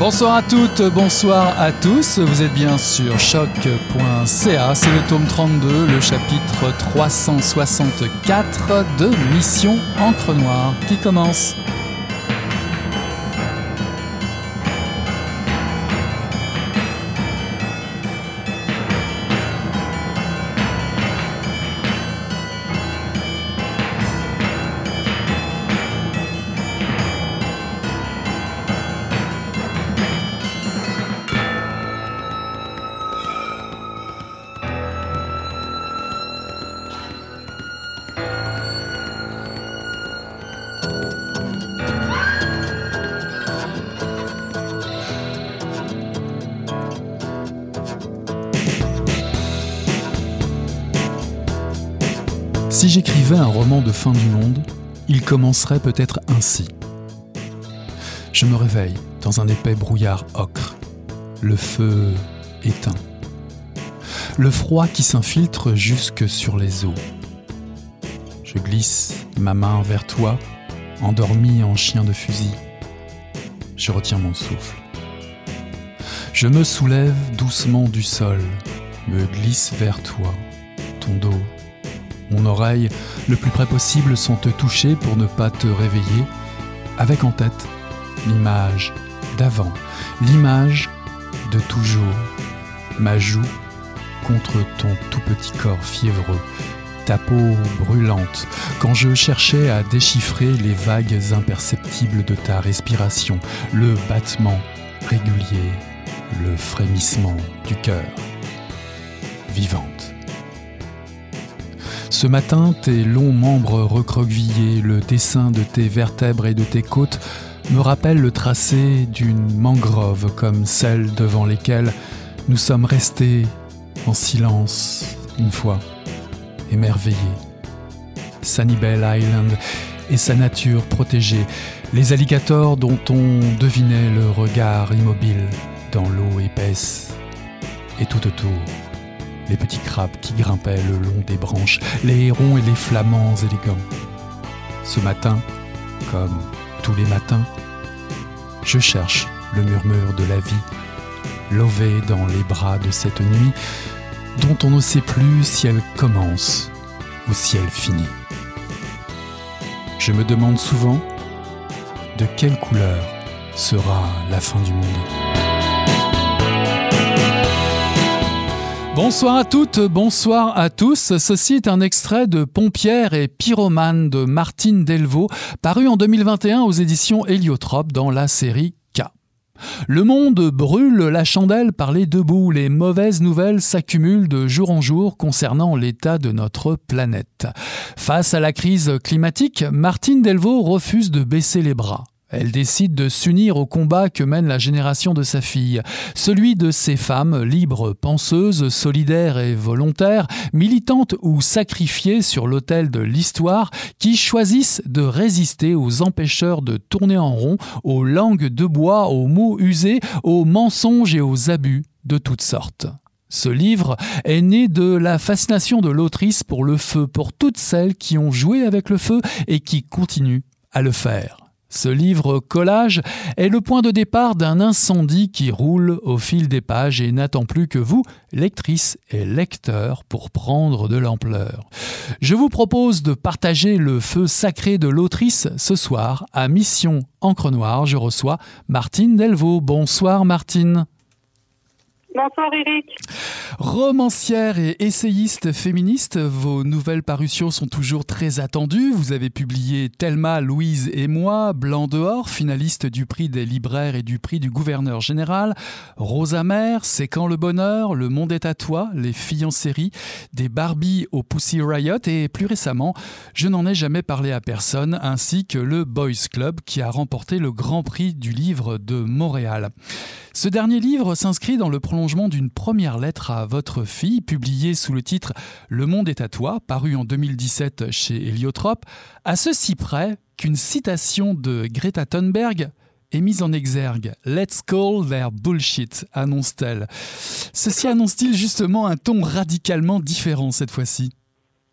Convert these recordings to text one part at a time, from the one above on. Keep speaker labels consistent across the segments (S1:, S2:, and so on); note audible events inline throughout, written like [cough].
S1: Bonsoir à toutes, bonsoir à tous. Vous êtes bien sur choc.ca. C'est le tome 32, le chapitre 364 de Mission Encre Noire qui commence. Fin du monde, il commencerait peut-être ainsi. Je me réveille dans un épais brouillard ocre, le feu éteint, le froid qui s'infiltre jusque sur les os. Je glisse ma main vers toi, endormi en chien de fusil. Je retiens mon souffle. Je me soulève doucement du sol, me glisse vers toi, ton dos mon oreille, le plus près possible sans te toucher pour ne pas te réveiller, avec en tête l'image d'avant, l'image de toujours, ma joue contre ton tout petit corps fiévreux, ta peau brûlante, quand je cherchais à déchiffrer les vagues imperceptibles de ta respiration, le battement régulier, le frémissement du cœur, vivante. Ce matin, tes longs membres recroquevillés, le dessin de tes vertèbres et de tes côtes me rappellent le tracé d'une mangrove comme celle devant lesquelles nous sommes restés en silence une fois, émerveillés. Bell Island et sa nature protégée, les alligators dont on devinait le regard immobile dans l'eau épaisse et tout autour les petits crabes qui grimpaient le long des branches, les hérons et les flamands élégants. Ce matin, comme tous les matins, je cherche le murmure de la vie, lové dans les bras de cette nuit dont on ne sait plus si elle commence ou si elle finit. Je me demande souvent de quelle couleur sera la fin du monde. Bonsoir à toutes, bonsoir à tous. Ceci est un extrait de Pompière et Pyromane de Martine Delvaux, paru en 2021 aux éditions Héliotrope dans la série K. Le monde brûle la chandelle par les deux bouts. Les mauvaises nouvelles s'accumulent de jour en jour concernant l'état de notre planète. Face à la crise climatique, Martine Delvaux refuse de baisser les bras. Elle décide de s'unir au combat que mène la génération de sa fille, celui de ces femmes libres, penseuses, solidaires et volontaires, militantes ou sacrifiées sur l'autel de l'histoire, qui choisissent de résister aux empêcheurs de tourner en rond, aux langues de bois, aux mots usés, aux mensonges et aux abus de toutes sortes. Ce livre est né de la fascination de l'autrice pour le feu, pour toutes celles qui ont joué avec le feu et qui continuent à le faire. Ce livre collage est le point de départ d'un incendie qui roule au fil des pages et n'attend plus que vous, lectrices et lecteurs, pour prendre de l'ampleur. Je vous propose de partager le feu sacré de l'autrice ce soir à Mission Encre Noire. Je reçois Martine Delvaux. Bonsoir Martine.
S2: Bonsoir Eric.
S1: Romancière et essayiste féministe, vos nouvelles parutions sont toujours très attendues. Vous avez publié Thelma, Louise et moi, Blanc dehors, finaliste du prix des libraires et du prix du gouverneur général, Rosa Mère, C'est quand le bonheur, Le monde est à toi, Les filles en des Barbie au Pussy Riot et plus récemment, Je n'en ai jamais parlé à personne, ainsi que le Boys Club qui a remporté le Grand Prix du livre de Montréal. Ce dernier livre s'inscrit dans le prolongement d'une première lettre à votre fille, publiée sous le titre Le monde est à toi, paru en 2017 chez Héliotrope, à ceci près qu'une citation de Greta Thunberg est mise en exergue. Let's call their bullshit, annonce-t-elle. Ceci annonce-t-il justement un ton radicalement différent cette fois-ci?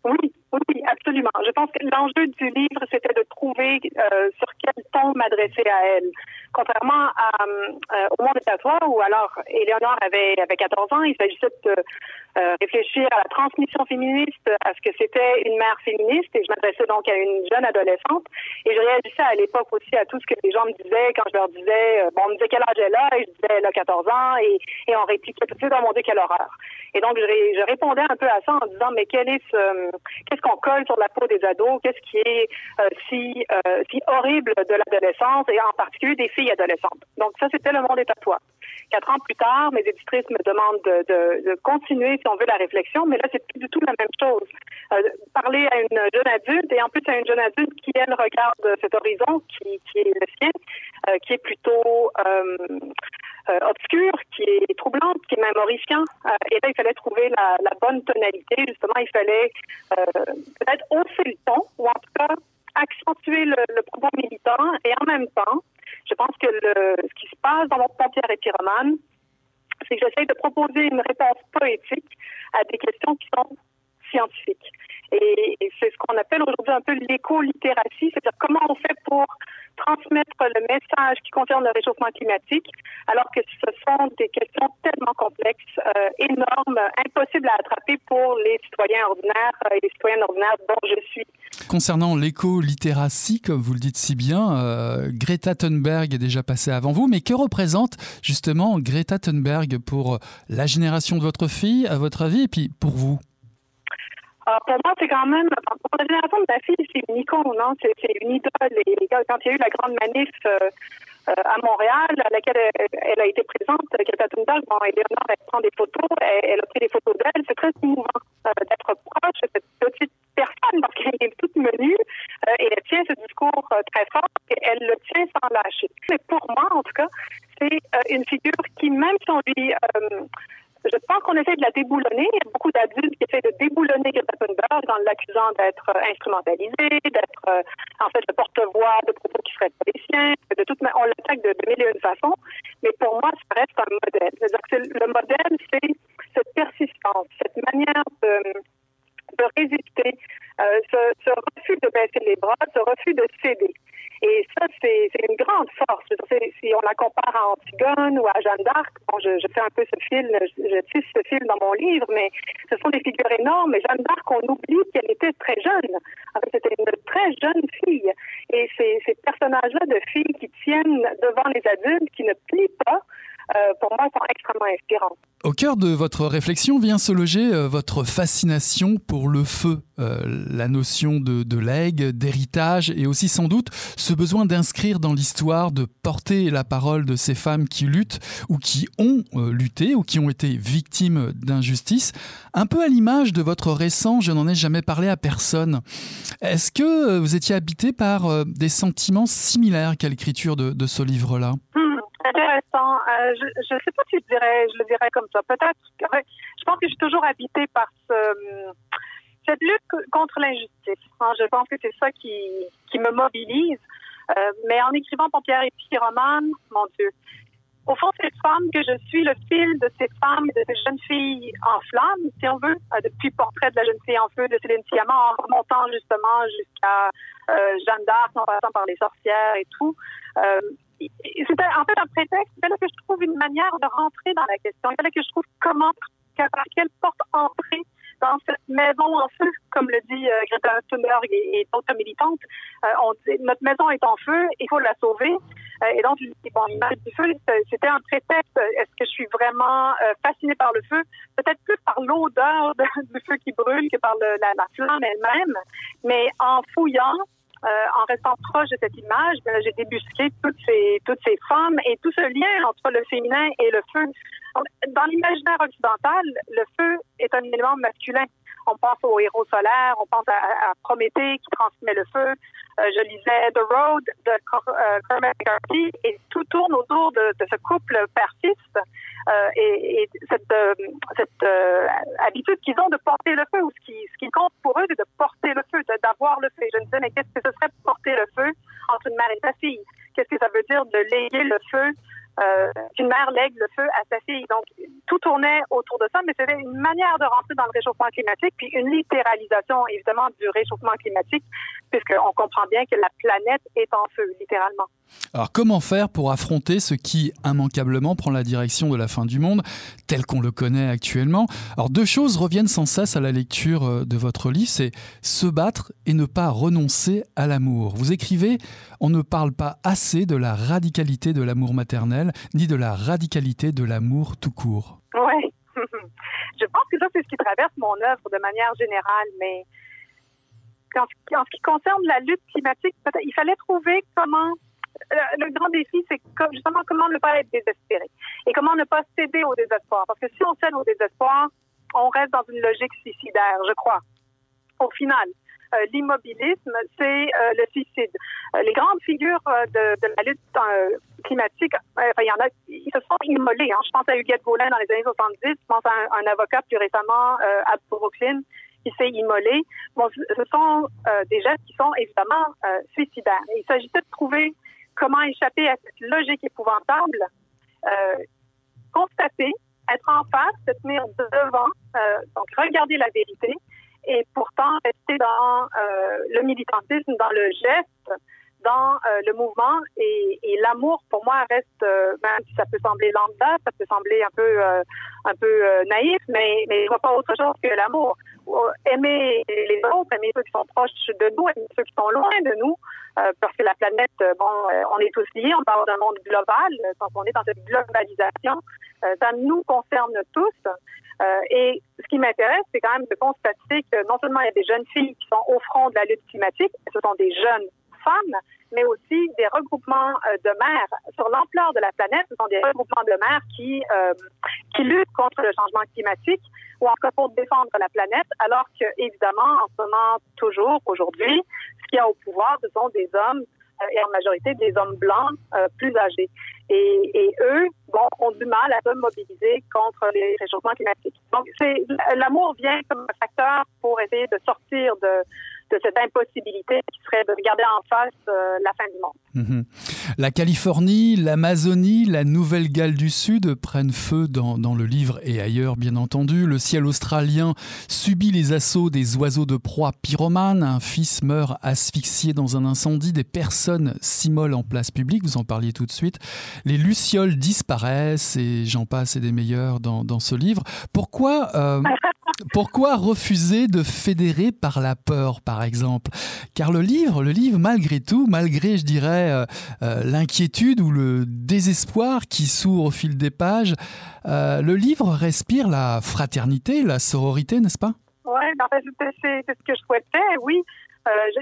S2: Oui, oui, Absolument. Je pense que l'enjeu du livre, c'était de trouver euh, sur quel ton m'adresser à elle. Contrairement à, euh, au monde toi où alors Éléonore avait, avait 14 ans, il s'agissait de euh, réfléchir à la transmission féministe, à ce que c'était une mère féministe, et je m'adressais donc à une jeune adolescente. Et je réagissais à l'époque aussi à tout ce que les gens me disaient quand je leur disais, bon, on me disait quel âge elle a, et je disais elle a 14 ans, et, on répliquait tout de suite, oh mon Dieu, quelle horreur. Et donc, je, répondais un peu à ça en disant, mais qu'est-ce qu'on colle sur la peau des ados? Qu'est-ce qui est euh, euh, si horrible de l'adolescence et en particulier des filles? Adolescentes? Donc, ça, c'était le monde est à toi. Quatre ans plus tard, mes éditrices me demandent de, continuer, si on veut, la réflexion, mais là, c'est plus du tout la même chose. Euh, parler à une jeune adulte et en plus à une jeune adulte qui, elle, regarde cet horizon qui, est le sien, euh, qui est plutôt euh, obscure, qui est troublante, qui est même horrifiant. Et là, il fallait trouver la, bonne tonalité. Justement, il fallait peut-être hausser le ton, ou en tout cas accentuer le propos militant. Et en même temps, je pense que ce qui se passe dans mon Pompière et Pyromane, c'est que j'essaie de proposer une réponse poétique à des questions qui sont scientifiques. Et, et c'est ce qu'on appelle aujourd'hui un peu l'éco-littératie, c'est-à-dire comment on fait pour transmettre le message qui concerne le réchauffement climatique, alors que ce sont des questions tellement complexes, euh, énormes, impossibles à attraper pour les citoyens ordinaires euh, et les citoyennes ordinaires dont je suis.
S1: Concernant l'éco-littératie, comme vous le dites si bien, euh, Greta Thunberg est déjà passée avant vous, mais que représente justement Greta Thunberg pour la génération de votre fille, à votre avis, et puis pour vous?
S2: Pour moi, c'est quand même, pour la génération de ma fille, c'est une icône, non? C'est une idole. Et quand il y a eu la grande manif euh, à Montréal, à laquelle elle, a été présente, Greta Thunberg, bon, Eleonore, elle prend des photos, elle, a pris des photos d'elle. C'est très émouvant euh, d'être proche de cette petite personne parce qu'elle est toute menue euh, et elle tient ce discours euh, très fort et elle le tient sans lâcher. Mais pour moi, en tout cas, c'est euh, une figure qui, même si on lui je pense qu'on essaie de la déboulonner. Il y a beaucoup d'adultes qui essaient de déboulonner Greta en l'accusant d'être euh, instrumentalisé, d'être euh, en fait le porte-voix de propos qui seraient pas les siens. De on l'attaque de, de mille et une façons. Mais pour moi, ça reste un modèle. Que le modèle, c'est cette persistance, cette manière de, résister, euh, ce, refus de baisser les bras, ce refus de céder. Et ça, c'est une grande. Si on la compare à Antigone ou à Jeanne d'Arc, bon, je, fais un peu ce film, je, tisse ce film dans mon livre, mais ce sont des figures énormes. Et Jeanne d'Arc, on oublie qu'elle était très jeune. En fait, c'était une très jeune fille. Et ces, ces personnages-là de filles qui tiennent devant les adultes, qui ne plient pas, euh, pour moi, sont extrêmement inspirants.
S1: Au cœur de votre réflexion vient se loger euh, votre fascination pour le feu, euh, la notion de, legs, d'héritage et aussi sans doute ce besoin d'inscrire dans l'histoire, de porter la parole de ces femmes qui luttent ou qui ont euh, lutté ou qui ont été victimes d'injustice, un peu à l'image de votre récent Je n'en ai jamais parlé à personne. Est-ce que vous étiez habité par des sentiments similaires qu'à l'écriture de ce livre-là?
S2: Intéressant. Euh, je ne sais pas si je dirais, je le dirais comme ça. Peut-être. Je pense que je suis toujours habitée par ce, cette lutte contre l'injustice. Je pense que c'est ça qui, qui me mobilise. Euh, mais en écrivant Pompière et Pyromane, mon Dieu, au fond, cette femme que je suis, le fil de ces femmes de ces jeunes filles en flammes, si on veut, euh, depuis Portrait de la jeune fille en feu de Céline Sciamma, en remontant justement jusqu'à Jeanne d'Arc, en passant par les sorcières et tout. C'était en fait un prétexte. Il fallait que je trouve une manière de rentrer dans la question. Il fallait que je trouve comment, par quelle porte entrer dans cette maison en feu, comme le dit euh, Greta Thunberg et, d'autres militantes. Euh, on dit, notre maison est en feu, il faut la sauver. Euh, et donc, bon, l'image du feu, c'était un prétexte. Est-ce que je suis vraiment fascinée par le feu? Peut-être plus par l'odeur du feu qui brûle que par la, la flamme elle-même. Mais en fouillant, en restant proche de cette image, j'ai débusqué toutes ces, toutes ces femmes et tout ce lien entre le féminin et le feu. Dans l'imaginaire occidental, le feu est un élément masculin. On pense aux héros solaires, on pense à, Prométhée qui transmet le feu. Euh, je lisais The Road de euh, Cormac McCarthy et tout tourne autour de, ce couple persiste euh, et, et, cette, habitude qu'ils ont de porter le feu ou ce qui, ce qui compte pour eux, c'est de porter le feu, d'avoir le feu. Je me disais, mais qu'est-ce que ce serait porter le feu entre une mère et sa fille? Qu'est-ce que ça veut dire de léguer le feu euh, qu'une mère lègue le feu à sa fille. Donc, tout tournait autour de ça, mais c'était une manière de rentrer dans le réchauffement climatique, puis une littéralisation, évidemment, du réchauffement climatique, puisqu'on comprend bien que la planète est en feu, littéralement.
S1: Alors, comment faire pour affronter ce qui, immanquablement, prend la direction de la fin du monde, tel qu'on le connaît actuellement? Alors, deux choses reviennent sans cesse à la lecture euh, de votre livre, c'est se battre et ne pas renoncer à l'amour. Vous écrivez, on ne parle pas assez de la radicalité de l'amour maternel, ni de la radicalité de l'amour tout court.
S2: Oui. [laughs] Je pense que ça, c'est ce qui traverse mon œuvre de manière générale, mais en, ce qui concerne la lutte climatique, il fallait trouver comment le grand défi, c'est justement comment ne pas être désespéré et comment ne pas céder au désespoir. Parce que si on cède au désespoir, on reste dans une logique suicidaire, je crois. Au final, euh, l'immobilisme, c'est euh, le suicide. Euh, les grandes figures de, la lutte climatique, il y en a, ils se sont immolés. Hein. Je pense à Huguette Gaulin dans les années 70, je pense à un, avocat plus récemment à Brooklyn qui s'est immolé. Bon, ce sont des gestes qui sont évidemment suicidaires. il s'agissait de trouver comment échapper à cette logique épouvantable, constater, être en face, se tenir devant, donc regarder la vérité et pourtant rester dans euh, le militantisme, dans le geste, dans euh, le mouvement et, l'amour pour moi reste euh, même si ça peut sembler lambda, ça peut sembler un peu un peu naïf, mais mais je vois pas autre chose que l'amour. Aimer les autres, aimer ceux qui sont proches de nous, aimer ceux qui sont loin de nous, parce que la planète, bon, on est tous liés, on parle d'un monde global, donc on est dans cette globalisation, ça nous concerne tous. Euh, et ce qui m'intéresse, c'est quand même de constater que non seulement il y a des jeunes filles qui sont au front de la lutte climatique, ce sont des jeunes femmes, mais aussi des regroupements euh, de mères sur l'ampleur de la planète. Ce sont des regroupements de mères qui euh, qui luttent contre le changement climatique ou encore pour défendre la planète, alors que évidemment, en ce moment, toujours aujourd'hui, ce qu'il y a au pouvoir, ce sont des hommes et en majorité des hommes blancs plus âgés. Et, et, eux, bon, ont du mal à se mobiliser contre les réchauffements climatiques. Donc, c'est l'amour vient comme facteur pour essayer de sortir de, de cette impossibilité qui serait de regarder en face euh, la fin du monde.
S1: Mhm. La Californie, l'Amazonie, la Nouvelle-Galles du Sud prennent feu dans, dans, le livre et ailleurs, bien entendu. Le ciel australien subit les assauts des oiseaux de proie pyromanes. Un fils meurt asphyxié dans un incendie. Des personnes s'immolent en place publique. Vous en parliez tout de suite. Les lucioles disparaissent et j'en passe et des meilleurs dans, dans ce livre. Pourquoi, euh, [laughs] pourquoi refuser de fédérer par la peur, par exemple? Car le livre, le livre, malgré tout, malgré, je dirais, euh, euh, l'inquiétude ou le désespoir qui s'ouvre au fil des pages, euh, le livre respire la fraternité, la sororité, n'est-ce pas?
S2: Oui, c'est ce que je souhaitais, oui.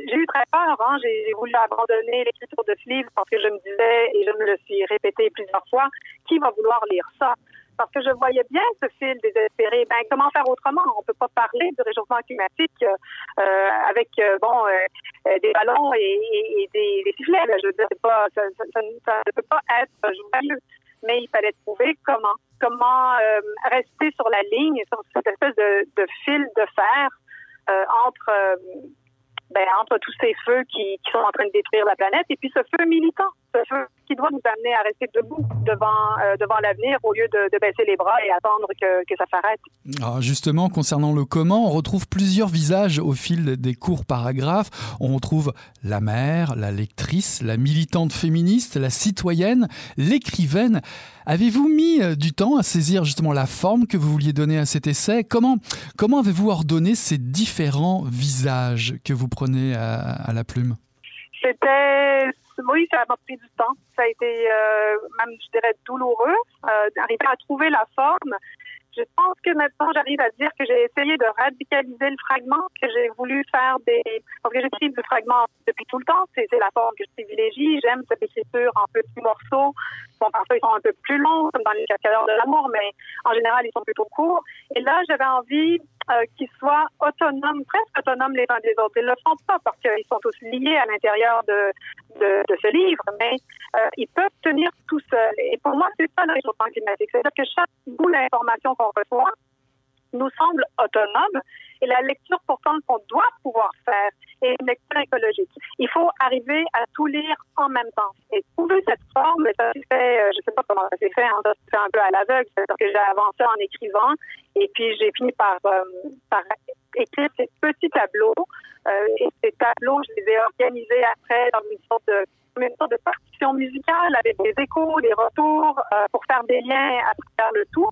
S2: J'ai eu très peur. Hein. J'ai voulu abandonner l'écriture de ce livre parce que je me disais, et je me le suis répété plusieurs fois, qui va vouloir lire ça? Parce que je voyais bien ce fil désespéré. Ben, comment faire autrement? On peut pas parler du réchauffement climatique euh, avec euh, bon euh, des ballons et, des, sifflets. Je pas, ça, ne peut pas être. Mais il fallait trouver comment. Comment euh, rester sur la ligne, sur cette espèce de, de fil de fer euh, entre ben, entre tous ces feux qui, sont en train de détruire la planète et puis ce feu militant, qui doit nous amener à rester debout devant, euh, devant l'avenir au lieu de, baisser les bras et attendre que, que ça s'arrête.
S1: Alors justement, concernant le comment, on retrouve plusieurs visages au fil des courts paragraphes. On retrouve la mère, la lectrice, la militante féministe, la citoyenne, l'écrivaine. Avez-vous mis euh, du temps à saisir justement la forme que vous vouliez donner à cet essai? Comment, comment avez-vous ordonné ces différents visages que vous prenez à la plume?
S2: Oui, ça m'a pris du temps. Ça a été euh, même, je dirais, douloureux euh, d'arriver à trouver la forme. Je pense que maintenant, j'arrive à dire que j'ai essayé de radicaliser le fragment, que j'ai voulu faire des... Parce que j'écris le fragment depuis tout le temps, c'est la forme que je privilégie. J'aime cette écriture en petits morceaux. Bon, parfois, ils sont un peu plus longs, comme dans les cascadeurs de l'amour, mais en général, ils sont plutôt courts. Et là, j'avais envie euh, qu'ils soient autonomes, presque autonomes les uns des autres. Ils ne le sont pas parce qu'ils sont tous liés à l'intérieur de, ce livre, mais euh, ils peuvent tenir tout seuls. Et pour moi, c'est ça le réchauffement climatique. C'est-à-dire que chaque bout d'information qu'on reçoit nous semble autonome Et la lecture, pourtant, qu'on doit pouvoir faire est une lecture écologique. Il faut arriver à tout lire en même temps. Et trouver cette forme, ça s'est fait, euh, sais pas comment ça s'est fait, hein, ça s'est fait un peu à l'aveugle, c'est-à-dire que j'ai avancé en écrivant et puis j'ai fini par, euh, écrire ces petits tableaux. Euh, et ces tableaux, je les ai organisés après dans une sorte de partition musicale avec des échos, des retours pour faire des liens à travers le tout.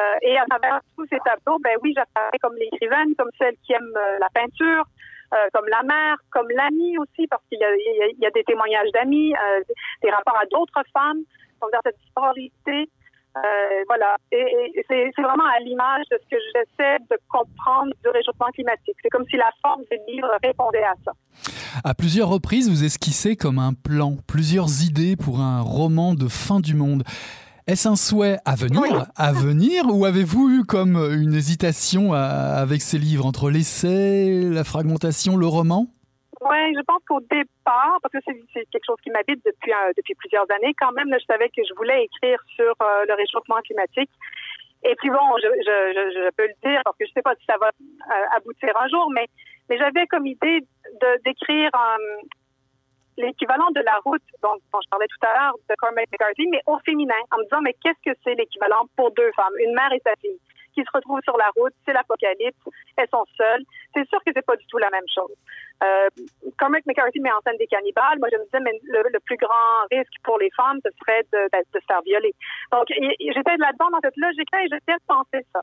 S2: Euh, et à travers tous ces tableaux, ben oui, j'apparais comme l'écrivaine, comme celle qui aime euh, la peinture, euh, comme la mère, comme l'amie aussi, parce qu'il y a, des témoignages d'amis, des rapports à d'autres femmes, donc dans cette sororité. voilà, et, et c'est vraiment à l'image de ce que j'essaie de comprendre du réchauffement climatique. C'est comme si la forme du livre répondait à ça.
S1: À plusieurs reprises, vous esquissez comme un plan, plusieurs idées pour un roman de fin du monde. Est-ce un souhait à venir, à venir, ou avez-vous eu comme une hésitation avec ces livres entre l'essai, la fragmentation, le roman?
S2: Oui, je pense qu'au départ, parce que c'est quelque chose qui m'habite depuis, euh, depuis plusieurs années, quand même, je savais que je voulais écrire sur euh, le réchauffement climatique. Et puis bon, je, je, je, peux le dire parce que je ne sais pas si ça va euh, aboutir un jour, mais, mais j'avais comme idée d'écrire l'équivalent de la route dont, je parlais tout à l'heure de Cormac McCarthy, mais au féminin, en me disant, mais qu'est-ce que c'est l'équivalent pour deux femmes, une mère et sa fille, qui se retrouvent sur la route, c'est l'apocalypse, elles sont seules. C'est sûr que c'est pas du tout la même chose. Euh, Cormac McCarthy met en scène des cannibales. Moi, je me disais, mais le, plus grand risque pour les femmes, ce serait de, de, se faire violer. Donc, j'étais là-dedans dans cette logique-là et j'étais de penser ça.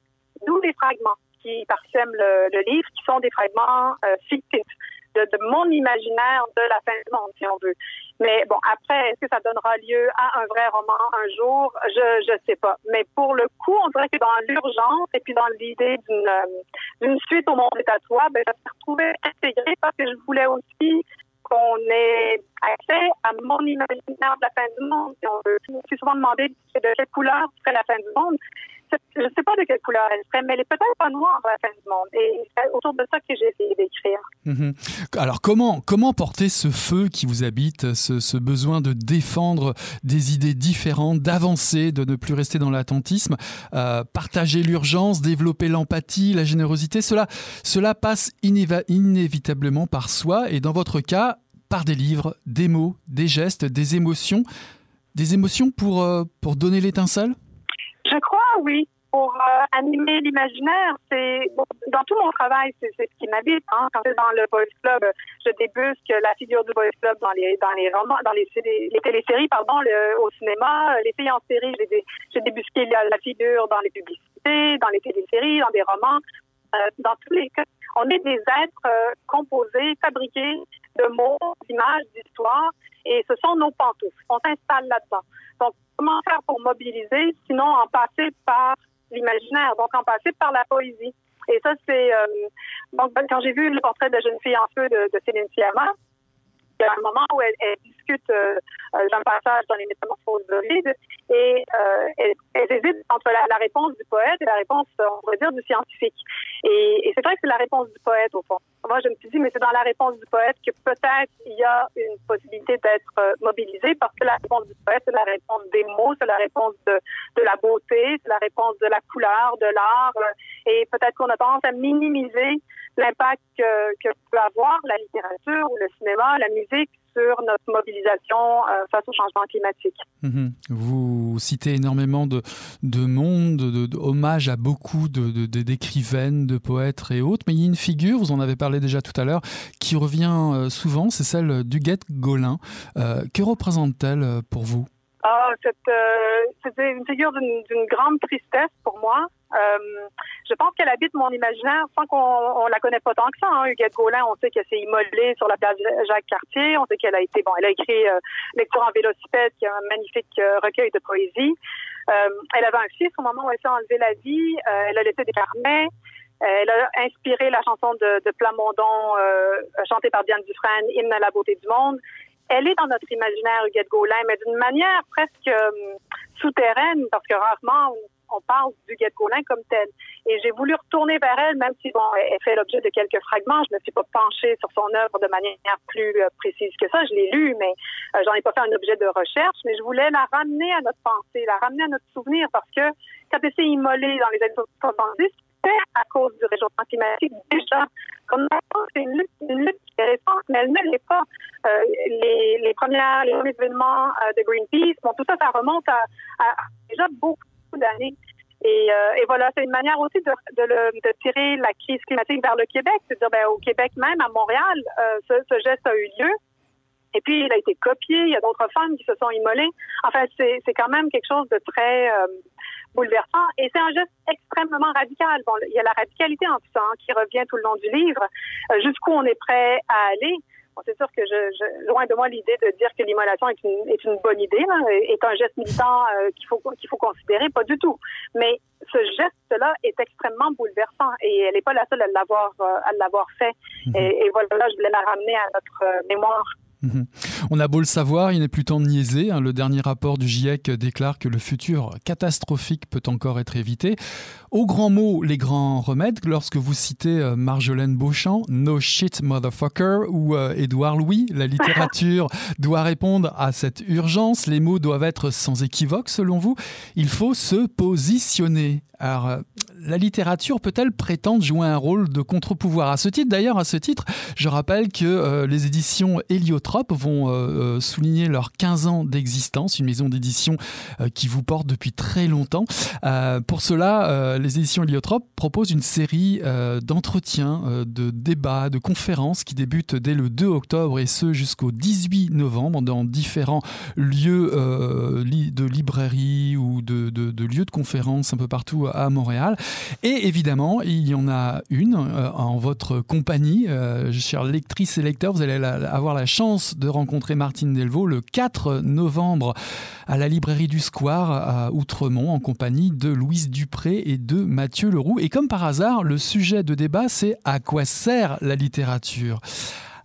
S2: D'où les fragments qui parsèment le, livre, qui sont des fragments euh, fictifs de, mon imaginaire de la fin du monde, si on veut. Mais bon, après, est-ce que ça donnera lieu à un vrai roman un jour? Je je sais pas. Mais pour le coup, on dirait que dans l'urgence et puis dans l'idée d'une euh, suite au monde est à toi, ben, je me suis retrouvée intégrée parce que je voulais aussi qu'on ait accès à mon imaginaire de la fin du monde, si on veut. Je me suis souvent demandé de quelle couleur serait la fin du monde je ne sais pas de quelle couleur elle serait, mais elle est peut-être pas noire à la fin du monde. Et c'est autour de ça que j'ai essayé d'écrire.
S1: Mhm. Alors, comment, comment porter ce feu qui vous habite, ce, besoin de défendre des idées différentes, d'avancer, de ne plus rester dans l'attentisme, euh, partager l'urgence, développer l'empathie, la générosité, cela, cela passe inévitablement par soi et dans votre cas, par des livres, des mots, des gestes, des émotions. Des émotions pour, euh, pour donner l'étincelle?
S2: Oui. Pour euh, animer l'imaginaire, c'est dans tout mon travail, c'est ce qui m'habite. Hein. Quand c'est dans le Boys Club, je débusque la figure du Boys Club dans les dans les romans, dans les, téléséries, pardon, au cinéma, les filles en série, j'ai débusqué la, la, figure dans les publicités, dans les téléséries, dans des romans. Euh, dans tous les cas, on est des êtres euh, composés, fabriqués de mots, d'images, d'histoires, et ce sont nos pantoufles. On s'installe là-dedans. Donc, comment faire pour mobiliser, sinon en passer par l'imaginaire, donc en passer par la poésie? Et ça, c'est euh, donc quand j'ai vu le portrait de jeune fille en feu de, de Céline Sciamma, y un moment où elle, discute euh, euh d'un passage dans les métamorphoses de vide et euh, elle, hésite entre la, réponse du poète et la réponse, on pourrait dire, du scientifique. Et, c'est vrai que c'est la réponse du poète, au fond. Moi, je me suis dit, mais c'est dans la réponse du poète que peut-être il y a une possibilité d'être euh, mobilisé parce que la réponse du poète, c'est la réponse des mots, c'est la réponse de la beauté, c'est la réponse de la couleur, de l'art. Et peut-être qu'on a tendance à minimiser l'impact que, peut avoir la littérature ou le cinéma, la musique sur notre mobilisation euh, face au changement climatique.
S1: Mhm. Vous citez énormément de, de monde, de, à beaucoup d'écrivaines, de, poètes et autres, mais il y a une figure, vous en avez parlé déjà tout à l'heure, qui revient euh, souvent, c'est celle d'Huguette Gaulin. Euh, que représente-t-elle pour vous?
S2: Ah, euh, c'était une figure d'une grande tristesse pour moi. Euh, je pense qu'elle habite mon imaginaire sans qu'on on la connaît pas tant que ça. Hein. Huguette Gaulin, on sait qu'elle s'est immolée sur la place Jacques Cartier. On sait qu'elle a été bon. Elle a écrit euh, Lecture en vélocipède, qui est un magnifique euh, recueil de poésie. Euh, elle avait un fils au moment où elle s'est enlevée la vie. Euh, elle a laissé des carnets. Elle a inspiré la chanson de, de Plamondon, chantée par Diane Dufresne, Hymne à la beauté du monde elle est dans notre imaginaire, Huguette Gaulin, mais d'une manière presque euh, souterraine, parce que rarement on, parle d'Huguette Gaulin comme telle. Et j'ai voulu retourner vers elle, même si bon, elle fait l'objet de quelques fragments. Je ne me suis pas penchée sur son œuvre de manière plus euh, précise que ça. Je l'ai lu, mais euh, j'en ai pas fait un objet de recherche. Mais je voulais la ramener à notre pensée, la ramener à notre souvenir, parce que quand elle s'est immolée dans les années 70, à cause du réchauffement climatique déjà. C'est une lutte, une lutte qui est récente, mais elle ne l'est pas. Euh, les, premières, les premiers événements euh, de Greenpeace, bon, tout ça, ça remonte à, déjà beaucoup d'années. Et, euh, et, voilà, c'est une manière aussi de, tirer la crise climatique vers le Québec. C'est-à-dire, ben, au Québec même, à Montréal, ce, geste a eu lieu. Et puis, il a été copié. Il y a d'autres femmes qui se sont immolées. Enfin, c'est quand même quelque chose de très bouleversant. Et c'est un geste extrêmement radical. Bon, il y a la radicalité en tout ça hein, qui revient tout le long du livre. Euh, jusqu'où on est prêt à aller. Bon, c'est sûr que je, je, loin de moi l'idée de dire que l'immolation est une, est une bonne idée, là, est un geste militant euh, qu'il faut qu'il faut considérer, pas du tout. Mais ce geste-là est extrêmement bouleversant et elle n'est pas la seule à l'avoir euh, à l'avoir fait. Et, et, voilà, je voulais la ramener à notre euh, mémoire.
S1: Mhm. On a beau le savoir, il n'est plus temps de niaiser. Hein. Le dernier rapport du GIEC déclare que le futur catastrophique peut encore être évité. Au grand mot, les grands remèdes, lorsque vous citez euh, Marjolaine Beauchamp, No shit motherfucker, ou euh, Édouard Louis, la littérature [laughs] doit répondre à cette urgence. Les mots doivent être sans équivoque, selon vous. Il faut se positionner. Alors, euh, la littérature peut-elle prétendre jouer un rôle de contre-pouvoir? À ce titre, d'ailleurs, à ce titre, je rappelle que euh, les éditions Héliotrope vont euh, souligner leurs 15 ans d'existence, une maison d'édition euh, qui vous porte depuis très longtemps. Euh, pour cela, euh, les éditions Héliotrope proposent une série euh, d'entretiens, euh, de débats, de conférences qui débutent dès le 2 octobre et ce jusqu'au 18 novembre dans différents lieux euh, li de librairie ou de, de, de lieux de conférences un peu partout à Montréal. Et évidemment, il y en a une euh, en votre compagnie, euh, chère lectrice et lecteur, vous allez avoir la chance de rencontrer Martine Delvaux le 4 novembre à la librairie du Square à Outremont en compagnie de Louise Dupré et de Mathieu Leroux. Et comme par hasard, le sujet de débat, c'est à quoi sert la littérature?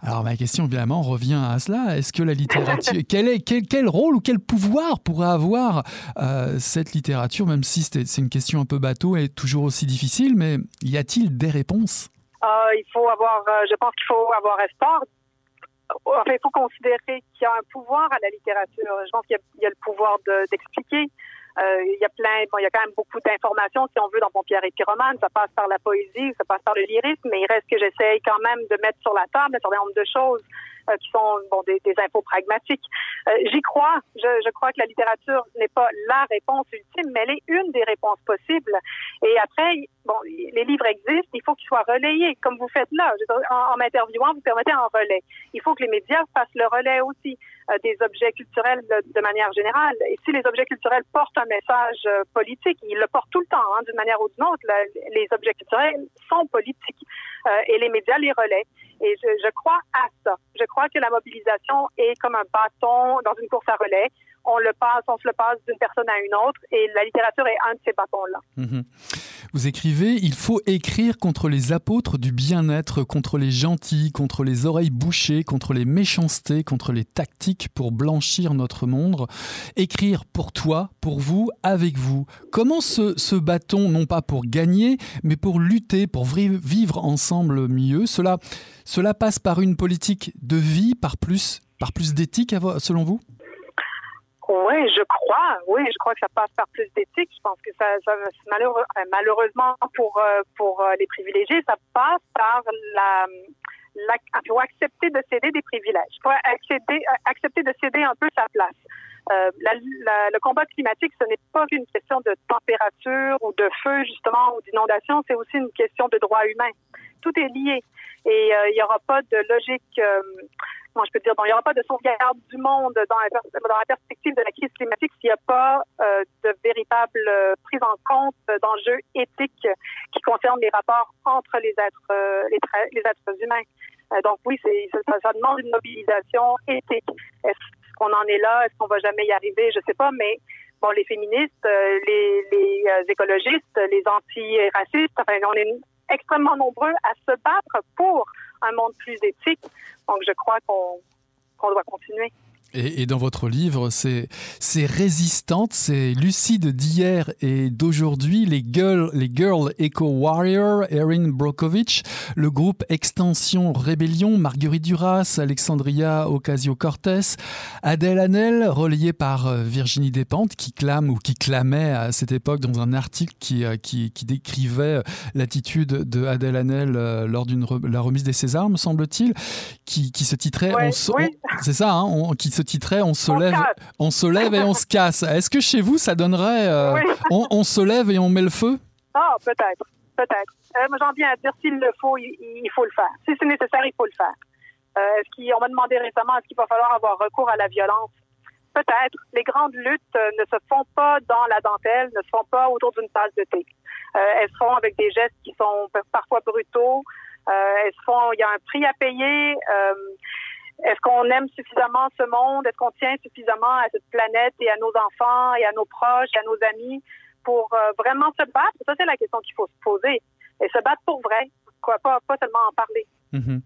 S1: Alors ma question évidemment revient à cela. Est-ce que la littérature [laughs] quel est quel, quel rôle ou quel pouvoir pourrait avoir euh, cette littérature même si c'est une question un peu bateau et toujours aussi difficile mais y a-t-il des réponses?
S2: Euh, il faut avoir euh, je pense qu'il faut avoir espoir. Enfin, il faut considérer qu'il y a un pouvoir à la littérature. Je pense qu'il y, a le pouvoir d'expliquer. de, il y a plein, bon, il y a quand même beaucoup d'informations, si on veut, dans Pompière et Pyromane. Ça passe par la poésie, ça passe par le lyrisme, mais il reste que j'essaye quand même de mettre sur la table un certain nombre de choses euh, qui sont bon, des, infos pragmatiques. Euh, J'y crois. Je, crois que la littérature n'est pas la réponse ultime, mais elle est une des réponses possibles. Et après, bon, les livres existent, il faut qu'ils soient relayés, comme vous faites là. En, en m'interviewant, vous permettez un relais. Il faut que les médias fassent le relais aussi euh, des objets culturels de, manière générale. Et si les objets culturels portent un message euh, politique, ils le portent tout le temps, hein, d'une manière ou d'une autre. Les objets culturels sont politiques euh, et les médias les relaient. Et je, je crois à ça. Je crois que la mobilisation est comme un bâton dans une course à relais. On le passe, on se le passe d'une personne à une autre, et la littérature est un de ces bâtons-là.
S1: Mmh. Vous écrivez il faut écrire contre les apôtres du bien-être, contre les gentils, contre les oreilles bouchées, contre les méchancetés, contre les tactiques pour blanchir notre monde. Écrire pour toi, pour vous, avec vous. Comment ce, ce bâton, non pas pour gagner, mais pour lutter, pour vivre ensemble mieux Cela Cela passe par une politique de vie, par plus, par plus d'éthique, selon vous?
S2: Oui, je crois. Oui, je crois que ça passe par plus d'éthique. Je pense que ça, ça malheureux, malheureusement pour euh, pour euh, les privilégiés, ça passe par la, la faut accepter de céder des privilèges, faut accepter accepter de céder un peu sa place. Euh, la, la, le combat climatique, ce n'est pas qu'une question de température ou de feu justement ou d'inondation, c'est aussi une question de droits humains. Tout est lié et euh, il n'y aura pas de logique. Euh, moi, je peux dire, bon, il n'y aura pas de sauvegarde du monde dans la, perspective de la crise climatique s'il n'y a pas euh, de véritable euh, prise en compte d'enjeux éthiques qui concernent les rapports entre les êtres, euh, humains. Donc oui, ça, demande une mobilisation éthique. Est-ce qu'on en est là? Est-ce qu'on va jamais y arriver? Je sais pas, mais bon, les féministes, les, écologistes, les anti-racistes, enfin, on est extrêmement nombreux à se battre pour un monde plus éthique. Donc, je crois qu'on qu doit continuer.
S1: Et, dans votre livre, c'est résistante, c'est lucide d'hier et d'aujourd'hui. Les girls, les girls Eco Warrior, Erin Brokovich, le groupe Extension Rébellion, Marguerite Duras, Alexandria Ocasio-Cortez, Adèle Hanel, relayée par euh, Virginie Despentes, qui clame ou qui clamait à cette époque dans un article qui, euh, qui, décrivait euh, l'attitude de Adèle Hanel lors de la remise des Césars, me semble-t-il, qui, qui, se titrait C'est ça, hein, on, qui se titrait On se, lève, on se lève et on se casse. Est-ce que chez vous, ça donnerait euh, on, se lève et on met le feu?
S2: Ah, peut-être. Peut-être. Euh, J'en viens à dire s'il le faut, il, faut le faire. Si c'est nécessaire, il faut le faire. Euh, est-ce on m'a demandé récemment est-ce qu'il va falloir avoir recours à la violence? Peut-être. Les grandes luttes euh, ne se font pas dans la dentelle, ne se font pas autour d'une tasse de thé. elles se font avec des gestes qui sont parfois brutaux. elles se font. Il y a un prix à payer. Est-ce qu'on aime suffisamment ce monde? Est-ce qu'on tient suffisamment à cette planète et à nos enfants et à nos proches et à nos amis pour euh, vraiment se battre? Ça, c'est la question qu'il faut se poser. Et se battre pour vrai, quoi, pas, pas seulement en parler.
S1: Mhm.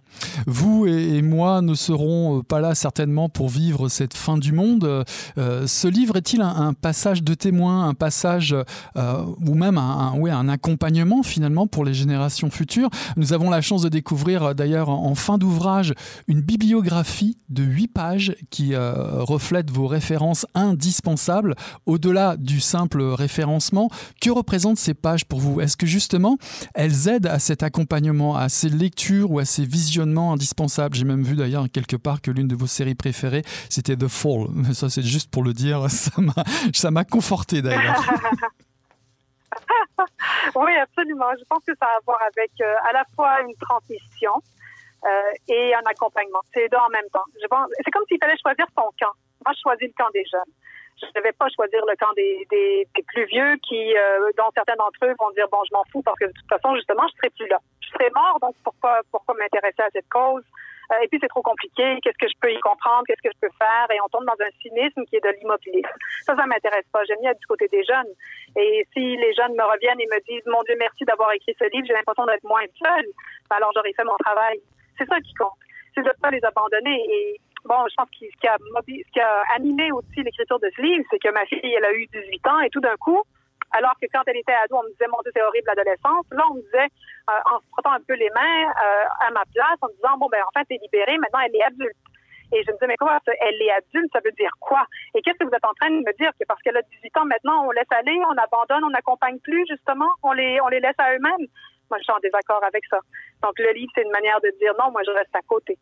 S1: Vous et, moi ne serons euh, pas là certainement pour vivre cette fin du monde. Euh, ce livre est-il un, passage de témoin, un passage euh, ou même un, un accompagnement finalement pour les générations futures? Nous avons la chance de découvrir d'ailleurs en, fin d'ouvrage une bibliographie de huit pages qui reflète vos références indispensables au-delà du simple référencement. Que représentent ces pages pour vous? Est-ce que justement elles aident à cet accompagnement, à ces lectures ou à ces visionnements indispensables. J'ai même vu d'ailleurs quelque part que l'une de vos séries préférées, c'était The Fall. Mais [laughs] ça, c'est juste pour le dire. [laughs] Ça m'a conforté d'ailleurs. [laughs]
S2: oui, absolument. Je pense que ça a à voir avec euh, à la fois une transmission euh, et un accompagnement. C'est deux en même temps. C'est comme s'il fallait choisir son camp. Moi, je choisis le camp des jeunes je ne vais pas choisir le camp des, plus vieux qui, euh, dont certains d'entre eux vont dire bon, je m'en fous parce que de toute façon, justement, je serai plus là. Je serai mort, donc pourquoi, pourquoi m'intéresser à cette cause? Euh, Et puis c'est trop compliqué. Qu'est-ce que je peux y comprendre? Qu'est-ce que je peux faire? Et on tombe dans un cynisme qui est de l'immobilisme. Ça, ça m'intéresse pas. J'aime bien être du côté des jeunes. Et si les jeunes me reviennent et me disent mon Dieu, merci d'avoir écrit ce livre, j'ai l'impression d'être moins seule. Ben alors j'aurais fait mon travail. C'est ça qui compte. C'est de ne pas les abandonner bon, je pense que ce qui a, qui a animé aussi l'écriture de ce livre, c'est que ma fille, elle a eu 18 ans et tout d'un coup, alors que quand elle était ado, on me disait, mon Dieu, c'est horrible l'adolescence. Là, on me disait, euh, en se frottant un peu les mains euh, à ma place, en me disant, bon, ben en fait, elle est libérée, maintenant elle est adulte. Et je me disais, mais quoi, elle est adulte, ça veut dire quoi? Et qu'est-ce que vous êtes en train de me dire? Que parce qu'elle a 18 ans, maintenant, on laisse aller, on abandonne, on n'accompagne plus, justement, on les, on les laisse à eux-mêmes. Moi, je suis en désaccord avec ça. Donc, le livre, c'est une manière de dire, non, moi, je reste à côté.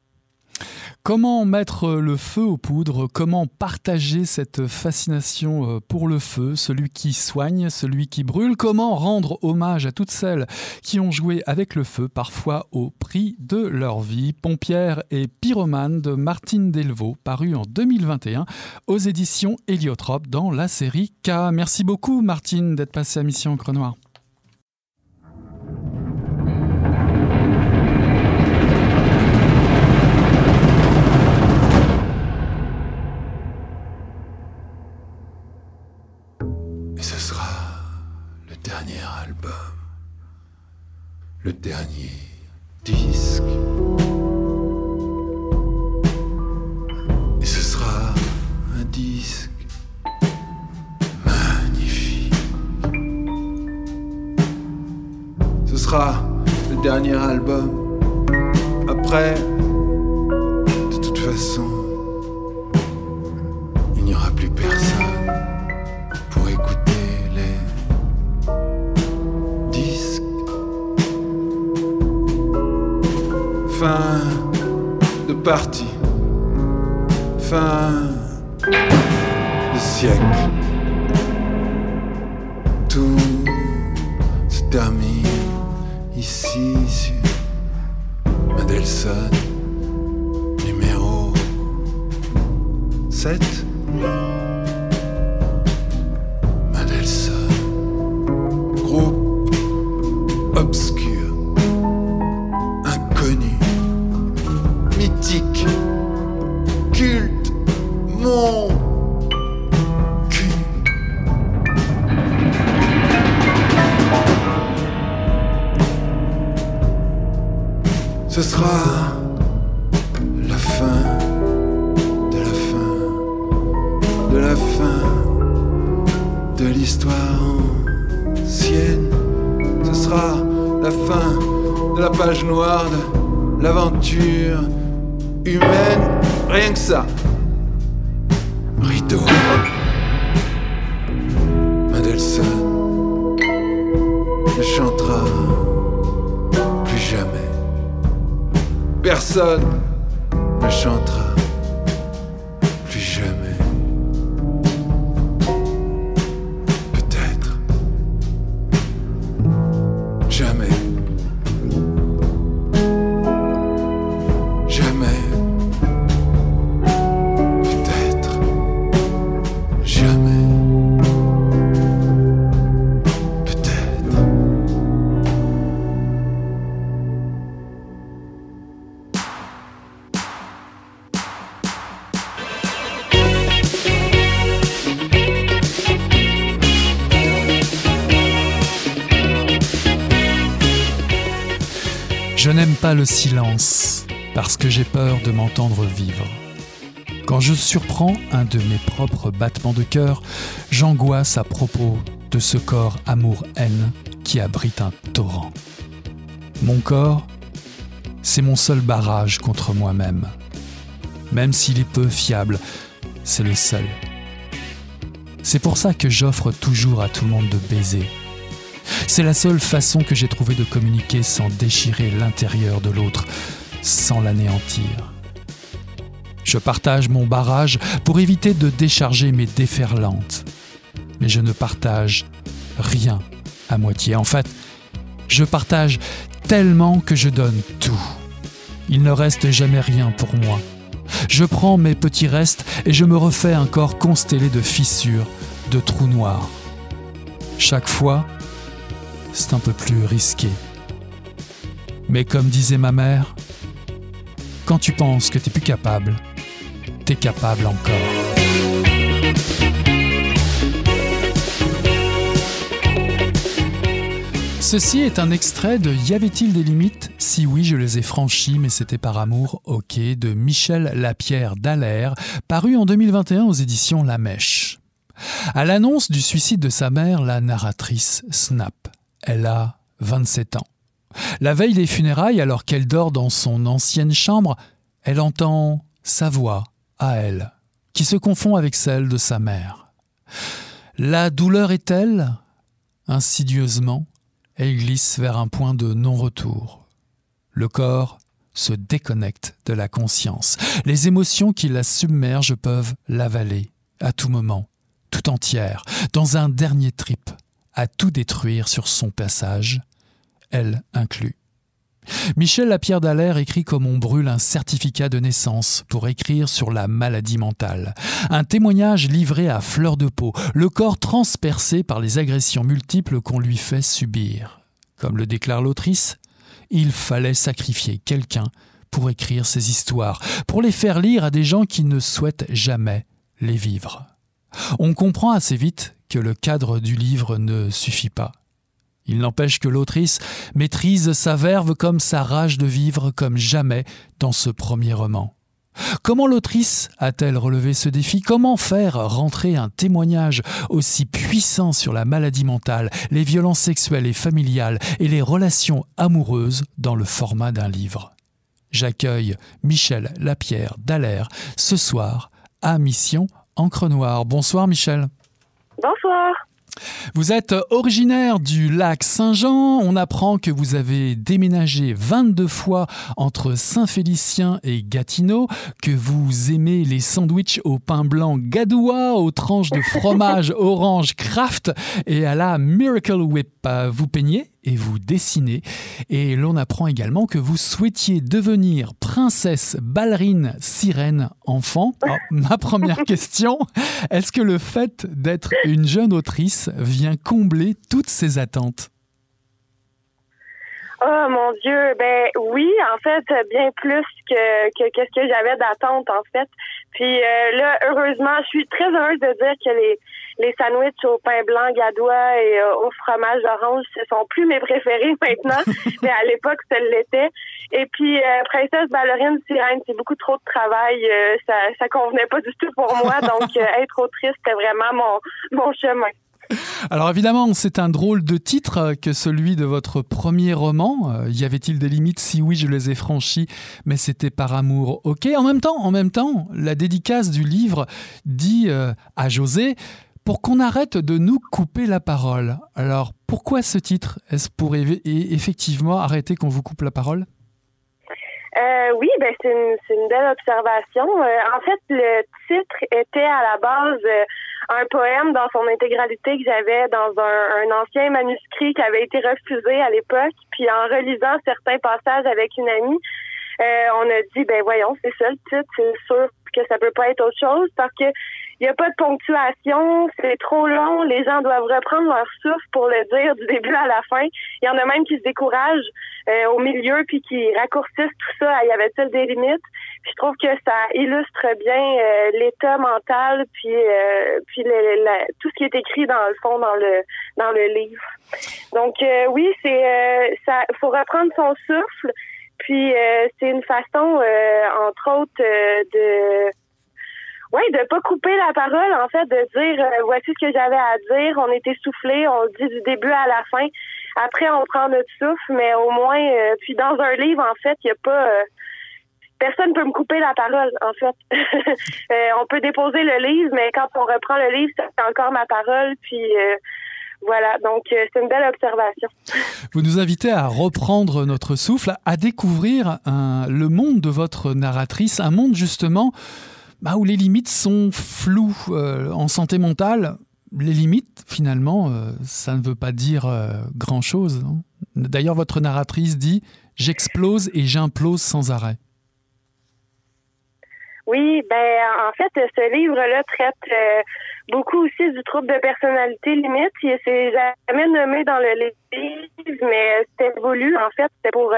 S1: Comment mettre le feu aux poudres? Comment partager cette fascination euh, pour le feu, celui qui soigne, celui qui brûle Comment rendre hommage à toutes celles qui ont joué avec le feu, parfois au prix de leur vie? Pompière et pyromane de Martine Delvaux, paru en 2021 aux éditions Héliotrope dans la série K. Merci beaucoup Martine d'être passée à Mission Crenoir.
S3: Le dernier disque. Et ce sera un disque magnifique. Ce sera le dernier album. Après, de toute façon, fin de partie, fin de siècle. Tout se termine ici sur Madelson, numéro 7.
S1: Le silence parce que j'ai peur de m'entendre vivre. Quand je surprends un de mes propres battements de cœur, j'angoisse à propos de ce corps amour-haine qui abrite un torrent. Mon corps, c'est mon seul barrage contre moi-même. Même s'il est peu fiable, c'est le seul. C'est pour ça que j'offre toujours à tout le monde de baiser. C'est la seule façon que j'ai trouvé de communiquer sans déchirer l'intérieur de l'autre, sans l'anéantir. Je partage mon barrage pour éviter de décharger mes déferlantes. Mais je ne partage rien à moitié. En fait, je partage tellement que je donne tout. Il ne reste jamais rien pour moi. Je prends mes petits restes et je me refais un corps constellé de fissures, de trous noirs. Chaque fois, c'est un peu plus risqué. Mais comme disait ma mère, quand tu penses que t'es plus capable, t'es capable encore. Ceci est un extrait de Y avait-il des limites? Si oui, je les ai franchies, mais c'était par amour, ok, de Michel Lapierre Dallaire, paru en 2021 aux éditions La Mèche. À l'annonce du suicide de sa mère, la narratrice snap. Elle a 27 ans. La veille des funérailles, alors qu'elle dort dans son ancienne chambre, elle entend sa voix à elle, qui se confond avec celle de sa mère. La douleur est telle, insidieusement, elle glisse vers un point de non-retour. Le corps se déconnecte de la conscience. Les émotions qui la submergent peuvent l'avaler à tout moment, tout entière, dans un dernier trip, à tout détruire sur son passage, elle inclut. Michel Lapierre Dallaire écrit comme on brûle un certificat de naissance pour écrire sur la maladie mentale. Un témoignage livré à fleur de peau, le corps transpercé par les agressions multiples qu'on lui fait subir. Comme le déclare l'autrice, il fallait sacrifier quelqu'un pour écrire ces histoires, pour les faire lire à des gens qui ne souhaitent jamais les vivre. On comprend assez vite que le cadre du livre ne suffit pas. Il n'empêche que l'autrice maîtrise sa verve comme sa rage de vivre comme jamais dans ce premier roman. Comment l'autrice a-t-elle relevé ce défi? Comment faire rentrer un témoignage aussi puissant sur la maladie mentale, les violences sexuelles et familiales et les relations amoureuses dans le format d'un livre? J'accueille Michel Lapierre Dallaire ce soir à Mission Encre Noire. Bonsoir Michel.
S2: Bonsoir.
S1: Vous êtes originaire du lac Saint-Jean. On apprend que vous avez déménagé 22 fois entre Saint-Félicien et Gatineau, que vous aimez les sandwichs au pain blanc Gadoua, aux tranches de fromage [laughs] orange Kraft et à la Miracle Whip. Vous peignez? Et vous dessinez. Et l'on apprend également que vous souhaitiez devenir princesse, ballerine, sirène, enfant. Alors, [laughs] ma première question, est-ce que le fait d'être une jeune autrice vient combler toutes ces attentes?
S2: Oh mon Dieu, ben oui, en fait, bien plus que que qu'est-ce que j'avais d'attente en fait. Puis euh, là, heureusement, je suis très heureuse de dire que les les sandwichs au pain blanc gadois et euh, au fromage orange, ce sont plus mes préférés [laughs] maintenant, mais à l'époque, ça l'était. Et puis euh, princesse ballerine sirène, c'est beaucoup trop de travail, ça ça convenait pas du tout pour moi, donc être autrice, c'était vraiment mon mon chemin. [laughs]
S1: Alors évidemment, c'est un drôle de titre que celui de votre premier roman. Euh, y avait-il des limites? Si oui, je les ai franchies, mais c'était par amour. Ok. En même temps, en même temps, la dédicace du livre dit euh, à José pour qu'on arrête de nous couper la parole. Alors pourquoi ce titre? Est-ce pour effectivement arrêter qu'on vous coupe la parole?
S4: Euh, oui, ben c'est une, belle observation. En fait, le titre était à la base un poème dans son intégralité que j'avais dans un, un, ancien manuscrit qui avait été refusé à l'époque. Puis en relisant certains passages avec une amie, euh, on a dit ben voyons, c'est ça le titre, c'est sûr que ça peut pas être autre chose parce que il n'y a pas de ponctuation, c'est trop long, les gens doivent reprendre leur souffle pour le dire du début à la fin. Il y en a même qui se découragent euh, au milieu puis qui raccourcissent tout ça. Il y avait-il des limites? Puis je trouve que ça illustre bien euh, l'état mental puis euh, puis tout ce qui est écrit dans le fond dans le dans le livre. Donc oui, c'est ça. Faut reprendre son souffle. Puis c'est une façon, entre autres, de oui, de pas couper la parole, en fait, de dire euh, voici ce que j'avais à dire. On était soufflé, on dit du début à la fin. Après, on prend notre souffle, mais au moins, euh, puis dans un livre, en fait, il n'y a pas. Euh, personne peut me couper la parole, en fait. [laughs] on peut déposer le livre, mais quand on reprend le livre, c'est encore ma parole, puis. Voilà, donc c'est une belle observation. [laughs]
S1: Vous nous invitez à reprendre notre souffle, à découvrir le monde de votre narratrice, un monde justement bah, où les limites sont floues. Euh, en santé mentale, les limites, finalement, euh, ça ne veut pas dire euh, grand-chose. Hein. D'ailleurs, votre narratrice dit « j'explose et j'implose sans arrêt ».
S4: Oui, ben en fait, ce livre-là traite beaucoup aussi du trouble de personnalité limite. C'est jamais nommé dans le livre, mais c'était voulu. En fait, c'était pour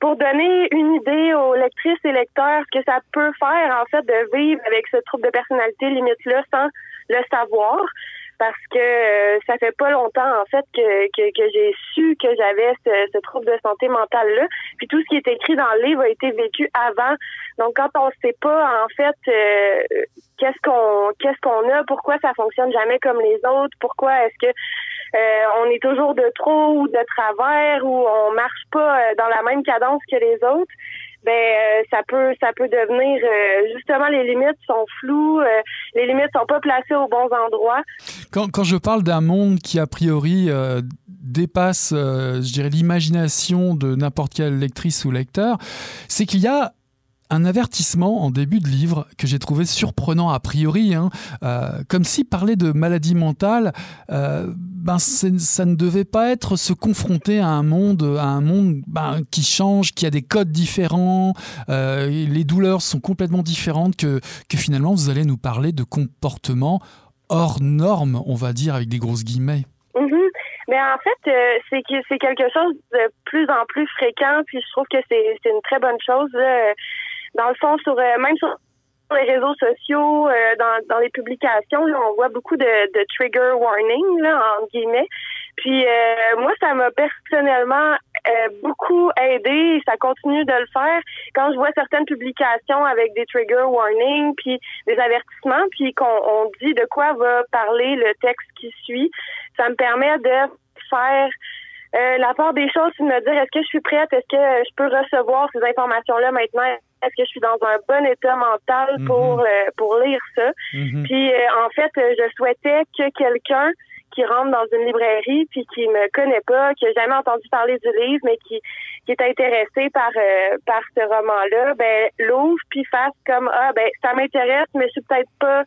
S4: pour donner une idée aux lectrices et lecteurs ce que ça peut faire, en fait, de vivre avec ce trouble de personnalité limite-là sans le savoir. Parce que euh, ça fait pas longtemps, en fait, que, que, que j'ai su que j'avais ce, ce, trouble de santé mentale-là. Puis tout ce qui est écrit dans le livre a été vécu avant. Donc, quand on sait pas, en fait, euh, qu'est-ce qu'on qu'est-ce qu'on a, pourquoi ça fonctionne jamais comme les autres, pourquoi est-ce que euh, on est toujours de trop ou de travers ou on marche pas euh, dans la même cadence que les autres, ben euh, ça peut ça peut devenir justement les limites sont floues, les limites sont pas placées aux bons endroits.
S1: Quand, quand je parle d'un monde qui a priori dépasse, je dirais, l'imagination de n'importe quelle lectrice ou lecteur, c'est qu'il y a un avertissement en début de livre que j'ai trouvé surprenant a priori, hein, euh, comme si parler de maladie mentale, euh, ben ça ne devait pas être se confronter à un monde, à un monde ben, qui change, qui a des codes différents, euh, les douleurs sont complètement différentes, que, que finalement vous allez nous parler de comportements hors normes, on va dire avec des grosses guillemets.
S4: Mm-hmm. Mais en fait, c'est que c'est quelque chose de plus en plus fréquent, puis je trouve que c'est une très bonne chose. Dans le fond, sur euh, même sur les réseaux sociaux, euh, dans, dans les publications, on voit beaucoup de, de trigger warning, là, entre guillemets. Puis euh, moi, ça m'a personnellement beaucoup aidé et ça continue de le faire. Quand je vois certaines publications avec des trigger warnings, puis des avertissements, puis qu'on dit de quoi va parler le texte qui suit, ça me permet de faire la part des choses, de me dire est-ce que je suis prête, est-ce que je peux recevoir ces informations-là maintenant, est-ce que je suis dans un bon état mental mhm. pour euh, pour lire ça. Mhm. Puis euh, en fait, je souhaitais que quelqu'un qui rentre dans une librairie puis qui me connaît pas, qui a jamais entendu parler du livre, mais qui qui est intéressé par euh, par ce roman-là, ben l'ouvre puis fasse comme ah ben ça m'intéresse, mais je suis peut-être pas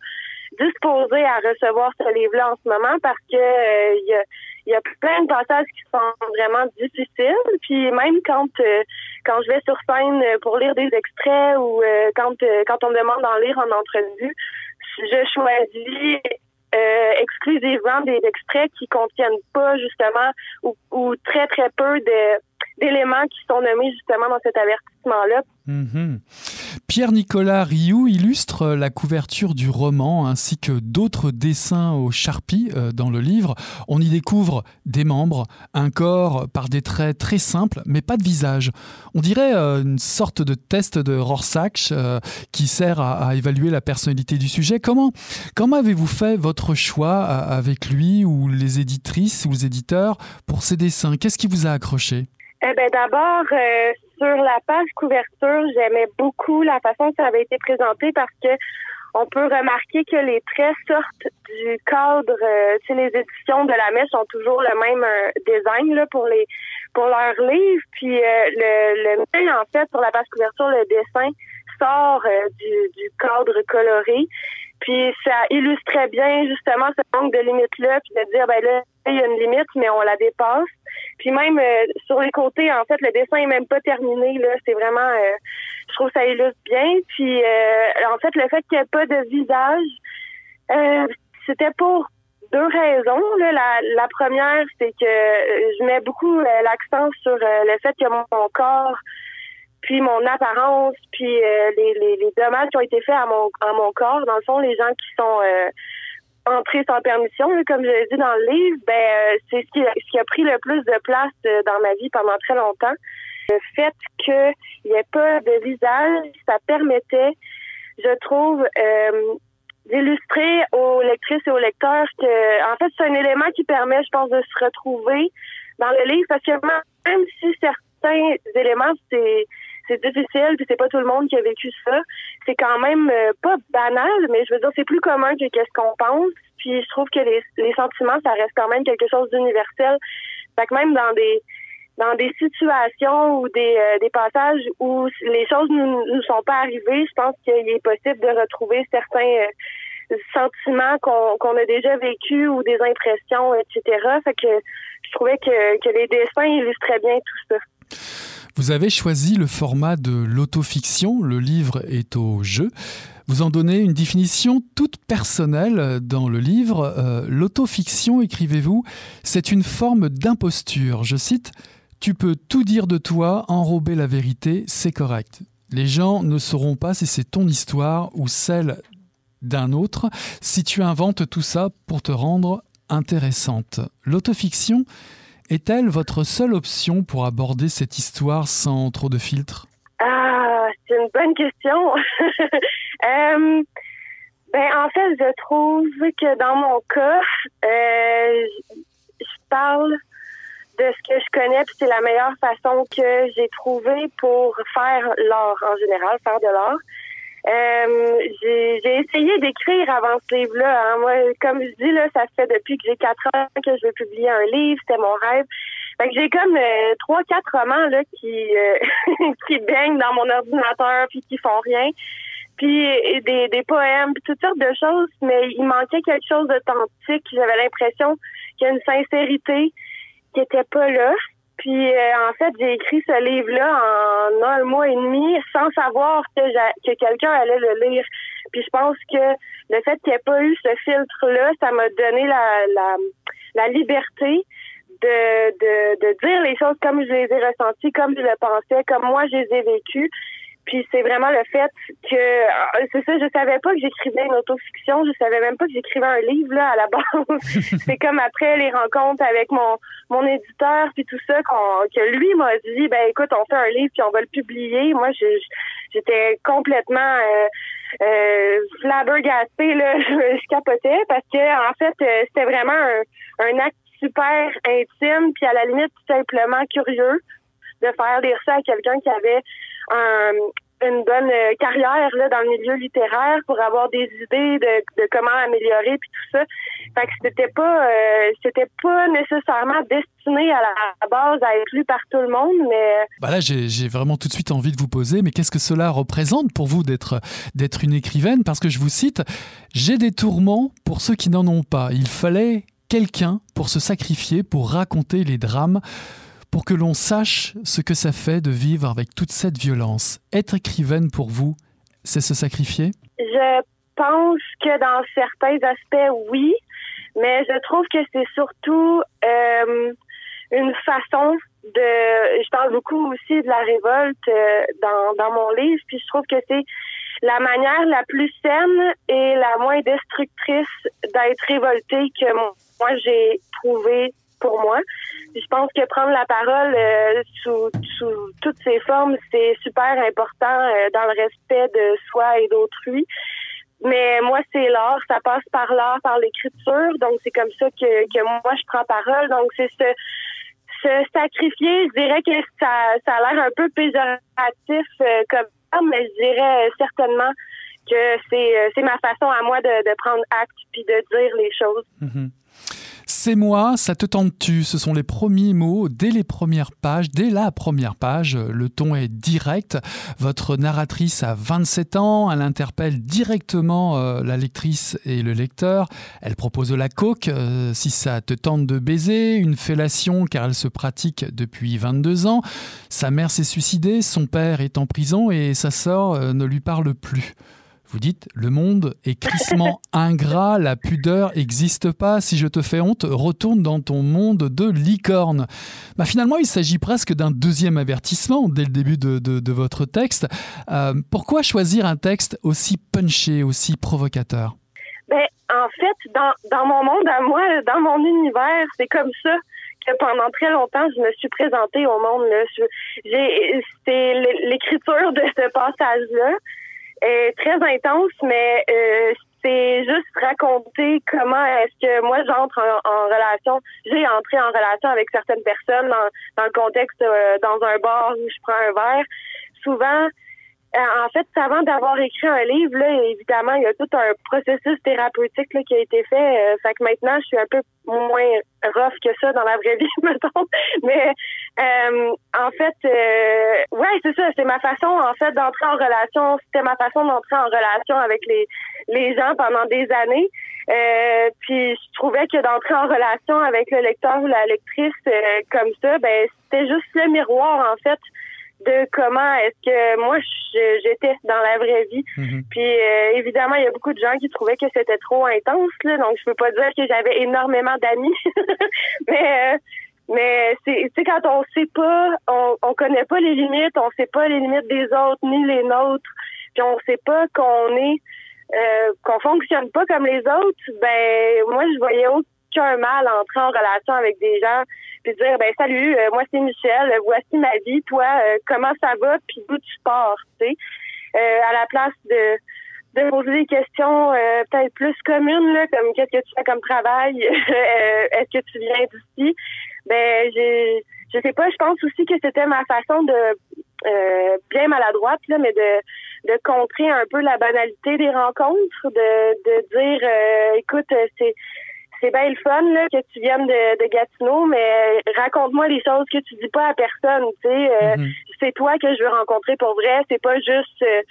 S4: disposée à recevoir ce livre-là en ce moment parce que il y a il y a plein de passages qui sont vraiment difficiles. Puis même quand euh, quand je vais sur scène pour lire des extraits ou euh, quand euh, quand on me demande d'en lire en entrevue, je choisis exclusivement des extraits qui contiennent pas justement ou, ou très très peu de d'éléments qui sont nommés justement dans cet avertissement-là
S1: Mhm. Pierre-Nicolas Rioux illustre la couverture du roman ainsi que d'autres dessins au charpie euh, dans le livre. On y découvre des membres, un corps par des traits très simples, mais pas de visage. On dirait euh, une sorte de test de Rorschach euh, qui sert à, évaluer la personnalité du sujet. Comment, comment avez-vous fait votre choix avec lui ou les éditrices ou les éditeurs pour ces dessins? Qu'est-ce qui vous a accroché?
S4: Eh ben d'abord, sur la page couverture, j'aimais beaucoup la façon que ça avait été présenté parce que on peut remarquer que les traits sortent du cadre. Euh, les éditions de la mèche ont toujours le même euh, design là, pour les pour leurs livres. Puis euh, le, le en fait, sur la page couverture, le dessin sort euh, du, du cadre coloré. Puis ça illustrait bien justement ce manque de limite-là, puis de dire ben là, il y a une limite, mais on la dépasse. Puis même euh, sur les côtés, en fait, le dessin est même pas terminé. Là, c'est vraiment, euh, je trouve que ça illustre bien. Puis euh, en fait, le fait qu'il n'y ait pas de visage, c'était pour deux raisons. La, première, c'est que je mets beaucoup l'accent sur le fait que mon, corps, puis mon apparence, puis les, dommages qui ont été faits à mon, à mon corps, dans le fond, les gens qui sont entrer sans permission, comme je l'ai dit dans le livre, ben euh, c'est ce qui, a, ce qui a pris le plus de place euh, dans ma vie pendant très longtemps. Le fait qu'il n'y ait pas de visage, ça permettait, je trouve, euh, d'illustrer aux lectrices et aux lecteurs que, en fait, c'est un élément qui permet, je pense, de se retrouver dans le livre parce que même si certains éléments, c'est c'est difficile, puis c'est pas tout le monde qui a vécu ça. C'est quand même euh, pas banal, mais je veux dire, c'est plus commun que qu'est-ce qu'on pense. Puis je trouve que les, les sentiments, ça reste quand même quelque chose d'universel. Fait que même dans des dans des situations ou des, euh, des passages où les choses ne nous, sont pas arrivées, je pense qu'il est possible de retrouver certains euh, sentiments qu'on qu'on a déjà vécu ou des impressions, etc. Fait que je trouvais que, que les dessins illustraient bien tout ça.
S1: Vous avez choisi le format de l'autofiction, le livre est au jeu. Vous en donnez une définition toute personnelle dans le livre. Euh, l'autofiction, écrivez-vous, c'est une forme d'imposture. Je cite, Tu peux tout dire de toi, enrober la vérité, c'est correct. Les gens ne sauront pas si c'est ton histoire ou celle d'un autre, si tu inventes tout ça pour te rendre intéressante. L'autofiction, est-elle votre seule option pour aborder cette histoire sans trop de filtres?
S4: Ah, c'est une bonne question. [laughs] euh, ben, en fait, je trouve que dans mon cas, euh, je parle de ce que je connais, puis c'est la meilleure façon que j'ai trouvé pour faire l'art en général, faire de l'art. Euh, j'ai essayé d'écrire avant ce livre-là. Hein. Moi, comme je dis, là, ça fait depuis que j'ai quatre ans que je veux publier un livre. C'était mon rêve. Fait que j'ai comme euh, trois, quatre romans là qui euh, [laughs] qui baignent dans mon ordinateur puis qui font rien. Puis des, des poèmes, puis toutes sortes de choses, mais il manquait quelque chose d'authentique. J'avais l'impression qu'il y a une sincérité qui était pas là. Puis euh, en fait, j'ai écrit ce livre-là en un mois et demi sans savoir que, que quelqu'un allait le lire. Puis je pense que le fait qu'il n'y ait pas eu ce filtre-là, ça m'a donné la, la, la liberté de, de, de dire les choses comme je les ai ressenties, comme je le pensais, comme moi je les ai vécues. Puis c'est vraiment le fait que euh, c'est ça, je savais pas que j'écrivais une autofiction, je savais même pas que j'écrivais un livre là à la [laughs] base. c'est comme après les rencontres avec mon mon éditeur puis tout ça que lui m'a dit ben écoute on fait un livre puis on va le publier. Moi j'étais complètement euh, euh, là, [laughs] je, capotais parce que en fait euh, c'était vraiment un, un acte super intime puis à la limite tout simplement curieux de faire lire ça à quelqu'un qui avait une bonne euh, carrière là, dans le milieu littéraire pour avoir des idées de, comment améliorer puis tout ça. Fait que c'était pas euh, c'était pas nécessairement destiné à la base à être lu par tout le monde, mais
S1: bah là j'ai vraiment tout de suite envie de vous poser, mais qu'est-ce que cela représente pour vous d'être d'être une écrivaine? Parce que je vous cite, j'ai des tourments pour ceux qui n'en ont pas. Il fallait quelqu'un pour se sacrifier, pour raconter les drames pour que l'on sache ce que ça fait de vivre avec toute cette violence. Être écrivaine pour vous, c'est se sacrifier?
S4: Je pense que dans certains aspects, oui, mais je trouve que c'est surtout euh, une façon de, je parle beaucoup aussi de la révolte dans, dans mon livre, puis je trouve que c'est la manière la plus saine et la moins destructrice d'être révolté que moi j'ai trouvé pour moi. Je pense que prendre la parole euh, sous, toutes ses formes, c'est super important euh, dans le respect de soi et d'autrui. Mais moi, c'est l'art, ça passe par l'art, par l'écriture. Donc, c'est comme ça que, moi, je prends parole. Donc, c'est ce, se sacrifier, je dirais que ça, a l'air un peu péjoratif euh, comme ça, mais je dirais certainement que c'est, ma façon à moi de, de prendre acte puis de dire les choses.
S1: Mm-hmm. C'est moi, ça te tente-tu Ce sont les premiers mots dès les premières pages, dès la première page. Le ton est direct. Votre narratrice a 27 ans, elle interpelle directement euh, la lectrice et le lecteur. Elle propose la coque, euh, si ça te tente de baiser, une fellation car elle se pratique depuis 22 ans. Sa mère s'est suicidée, son père est en prison et sa sœur euh, ne lui parle plus. Vous dites, le monde est crissement [laughs] ingrat, la pudeur n'existe pas. Si je te fais honte, retourne dans ton monde de licorne. Bah, finalement, il s'agit presque d'un deuxième avertissement dès le début de, votre texte. Euh, pourquoi choisir un texte aussi punché, aussi provocateur?
S4: Ben, En fait, dans, mon monde à moi, dans mon univers, c'est comme ça que pendant très longtemps, je me suis présentée au monde. C'est l'écriture de ce passage-là très intense, mais euh, c'est juste raconter comment est-ce que moi j'entre en, relation. J'ai entré en relation avec certaines personnes dans, dans le contexte euh, dans un bar où je prends un verre. Souvent, en fait, avant d'avoir écrit un livre, là, évidemment, il y a tout un processus thérapeutique là, qui a été fait. Euh, fait que maintenant, je suis un peu moins rough que ça dans la vraie [laughs] vie, mettons. Mais euh, en fait, euh, ouais, c'est ça. C'est ma façon, en fait, d'entrer en relation. C'était ma façon d'entrer en relation avec les les gens pendant des années. Euh, puis je trouvais que d'entrer en relation avec le lecteur ou la lectrice comme ça, ben c'était juste le miroir en fait de comment est-ce que moi j'étais dans la vraie vie. Mhm. Puis euh, évidemment, il y a beaucoup de gens qui trouvaient que c'était trop intense là, donc je peux pas dire que j'avais énormément d'amis. [laughs] mais euh, mais c'est quand on sait pas, on, on connaît pas les limites, on sait pas les limites des autres ni les nôtres, puis on sait pas qu'on est euh, qu'on fonctionne pas comme les autres, ben moi je voyais aucun mal à entrer en relation avec des gens puis dire ben salut, euh, moi c'est Michel, voici ma vie, toi euh, comment ça va, puis d'où tu pars, tu sais, euh, à la place de de poser des questions peut-être plus communes là, comme qu'est-ce que tu fais comme travail, [laughs] est-ce que tu viens d'ici, ben j'ai je sais pas, je pense aussi que c'était ma façon de bien maladroite là, mais de de contrer un peu la banalité des rencontres, de de dire écoute c'est c'est bien le fun là, que tu viennes de, de Gatineau, mais raconte-moi les choses que tu dis pas à personne. Tu sais, euh, mhm. c'est toi que je veux rencontrer pour vrai. C'est pas juste, euh,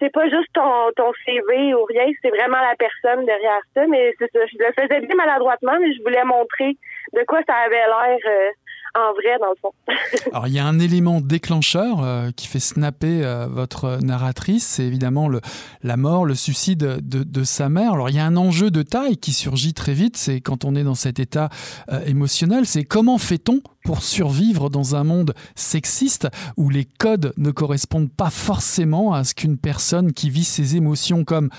S4: c'est pas juste ton, ton CV ou rien. C'est vraiment la personne derrière ça. Mais c'est ça, je le faisais bien maladroitement, mais je voulais montrer de quoi ça avait l'air. Euh, en vrai, dans le fond. [laughs]
S1: Alors, il y a un élément déclencheur euh, qui fait snapper euh, votre narratrice, c'est évidemment le, la mort, le suicide de, de, sa mère. Alors, il y a un enjeu de taille qui surgit très vite, c'est quand on est dans cet état euh, émotionnel, c'est comment fait-on pour survivre dans un monde sexiste où les codes ne correspondent pas forcément à ce qu'une personne qui vit ses émotions comme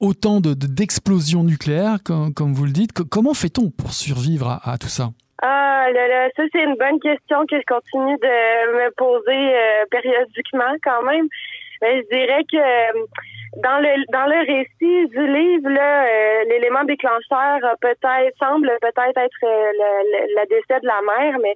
S1: autant d'explosions de, nucléaires, comme, vous le dites. comment fait-on pour survivre à tout ça?
S4: Ah là là, ça c'est une bonne question que je continue de me poser euh, périodiquement quand même. Mais je dirais que euh, dans le dans le récit du livre, là, euh, l'élément déclencheur peut-être semble peut-être être, le, décès de la mère, mais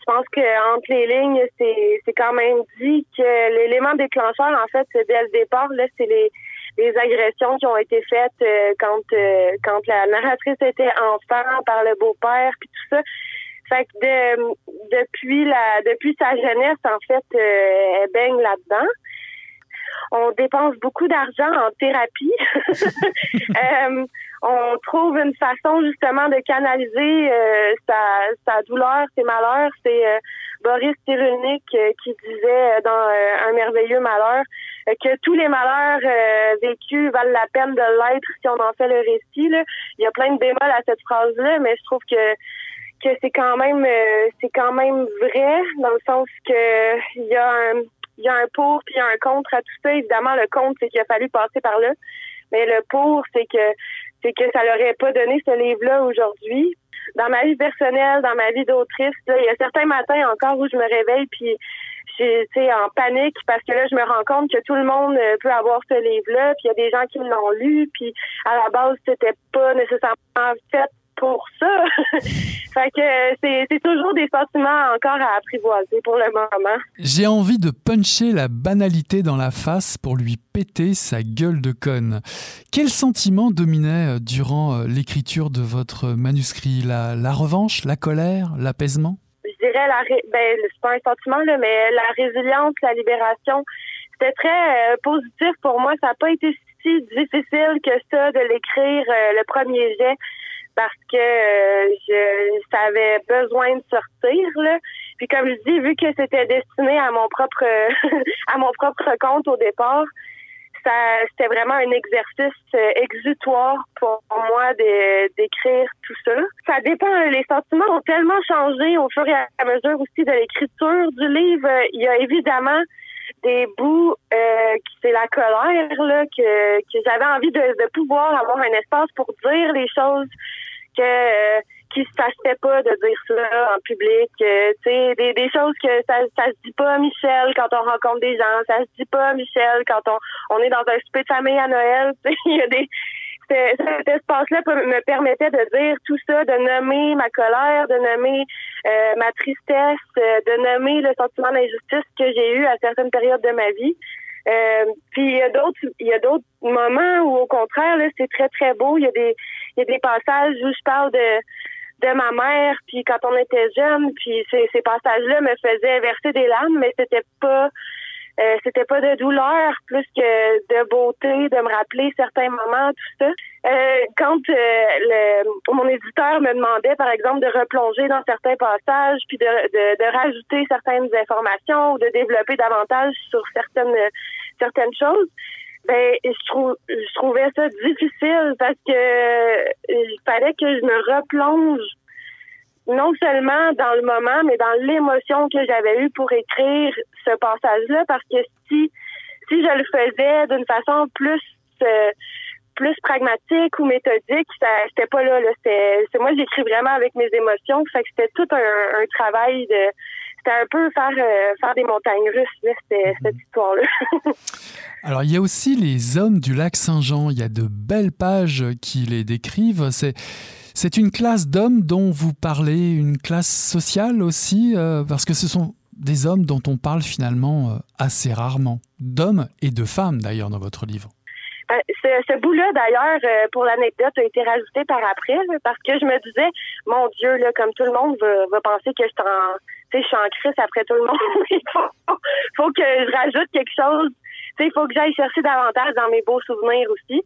S4: je pense que entre les lignes, c'est c'est quand même dit que l'élément déclencheur, en fait, dès le départ, là, c'est les les agressions qui ont été faites euh, quand euh, quand la narratrice était enfant par le beau-père puis tout ça. Fait que de, depuis la depuis sa jeunesse en fait euh, elle baigne là-dedans. On dépense beaucoup d'argent en thérapie. [laughs] on trouve une façon justement de canaliser sa, sa douleur, ses malheurs. C'est Boris Cyrulnik qui disait dans Un merveilleux malheur que tous les malheurs euh, vécus valent la peine de l'être si on en fait le récit. Là. Il y a plein de bémols à cette phrase-là, mais je trouve que que c'est quand même euh, c'est quand même vrai dans le sens que il y a un il y a un pour puis il y a un contre à tout ça. Évidemment, le contre, c'est qu'il a fallu passer par là. Mais le pour, c'est que c'est que ça l'aurait pas donné ce livre-là aujourd'hui. Dans ma vie personnelle, dans ma vie d'autrice, il y a certains matins encore où je me réveille puis je suis en panique parce que là je me rends compte que tout le monde euh, peut avoir ce livre-là, puis il y a des gens qui l'ont lu, puis à la base c'était pas nécessairement fait pour ça. [laughs] fait que c'est toujours des sentiments encore à apprivoiser pour le moment.
S1: J'ai envie de puncher la banalité dans la face pour lui péter sa gueule de conne. Quel sentiment dominait euh, durant euh, l'écriture de votre manuscrit? La, la revanche, la colère, l'apaisement?
S4: Je dirais la ben c'est pas un sentiment là, mais la résilience, la libération, c'était très euh, positif pour moi. Ça n'a pas été si difficile que ça de l'écrire le premier jet parce que euh, je savais besoin de sortir là. Puis comme je dis, vu que c'était destiné à mon propre [laughs] à mon propre compte au départ, ça c'était vraiment un exercice euh, exutoire pour moi d'écrire tout ça. Ça dépend. Les sentiments ont tellement changé au fur et à mesure aussi de l'écriture du livre. Il y a évidemment des bouts euh, c'est la colère là que, que j'avais envie de, de pouvoir avoir un espace pour dire les choses que euh, qui se fâchait pas de dire ça en public. Euh, tu sais, des, des choses que ça, ça se dit pas Michel quand on rencontre des gens, ça se dit pas Michel quand on, on est dans un souper de famille à Noël. [laughs] Il y a des espace-là me permettait de dire tout ça, de nommer ma colère, de nommer euh, ma tristesse, de nommer le sentiment d'injustice que j'ai eu à certaines périodes de ma vie. Euh, puis il y a d'autres il y a d'autres moments où au contraire là c'est très très beau. Il y a des il y a des passages où je parle de de ma mère puis quand on était jeune puis ces, ces passages-là me faisaient verser des larmes mais c'était pas euh, c'était pas de douleur plus que de beauté, de me rappeler certains moments, tout ça. Euh, quand euh, le, mon éditeur me demandait, par exemple, de replonger dans certains passages, puis de, de, de, rajouter certaines informations ou de développer davantage sur certaines certaines choses, ben je trouve je trouvais ça difficile parce que il fallait que je me replonge non seulement dans le moment, mais dans l'émotion que j'avais eue pour écrire ce passage-là, parce que si si je le faisais d'une façon plus euh, plus pragmatique ou méthodique, ça c'était pas là. là c'était moi j'écris vraiment avec mes émotions, fait que c'était tout un, travail de c'était un peu faire euh, faire des montagnes russes là, cette histoire-là. [laughs]
S1: Alors il y a aussi les hommes du lac Saint-Jean. Il y a de belles pages qui les décrivent. C'est c'est une classe d'hommes dont vous parlez, une classe sociale aussi, euh, parce que ce sont des hommes dont on parle finalement euh, assez rarement, d'hommes et de femmes d'ailleurs dans votre livre.
S4: Euh, ce, bout-là, d'ailleurs, pour l'anecdote, a été rajouté par après, parce que je me disais, mon Dieu, là, comme tout le monde va, penser que je suis en crise après tout le monde, [laughs] il faut, faut, que je rajoute quelque chose. Il faut que j'aille chercher davantage dans mes beaux souvenirs aussi.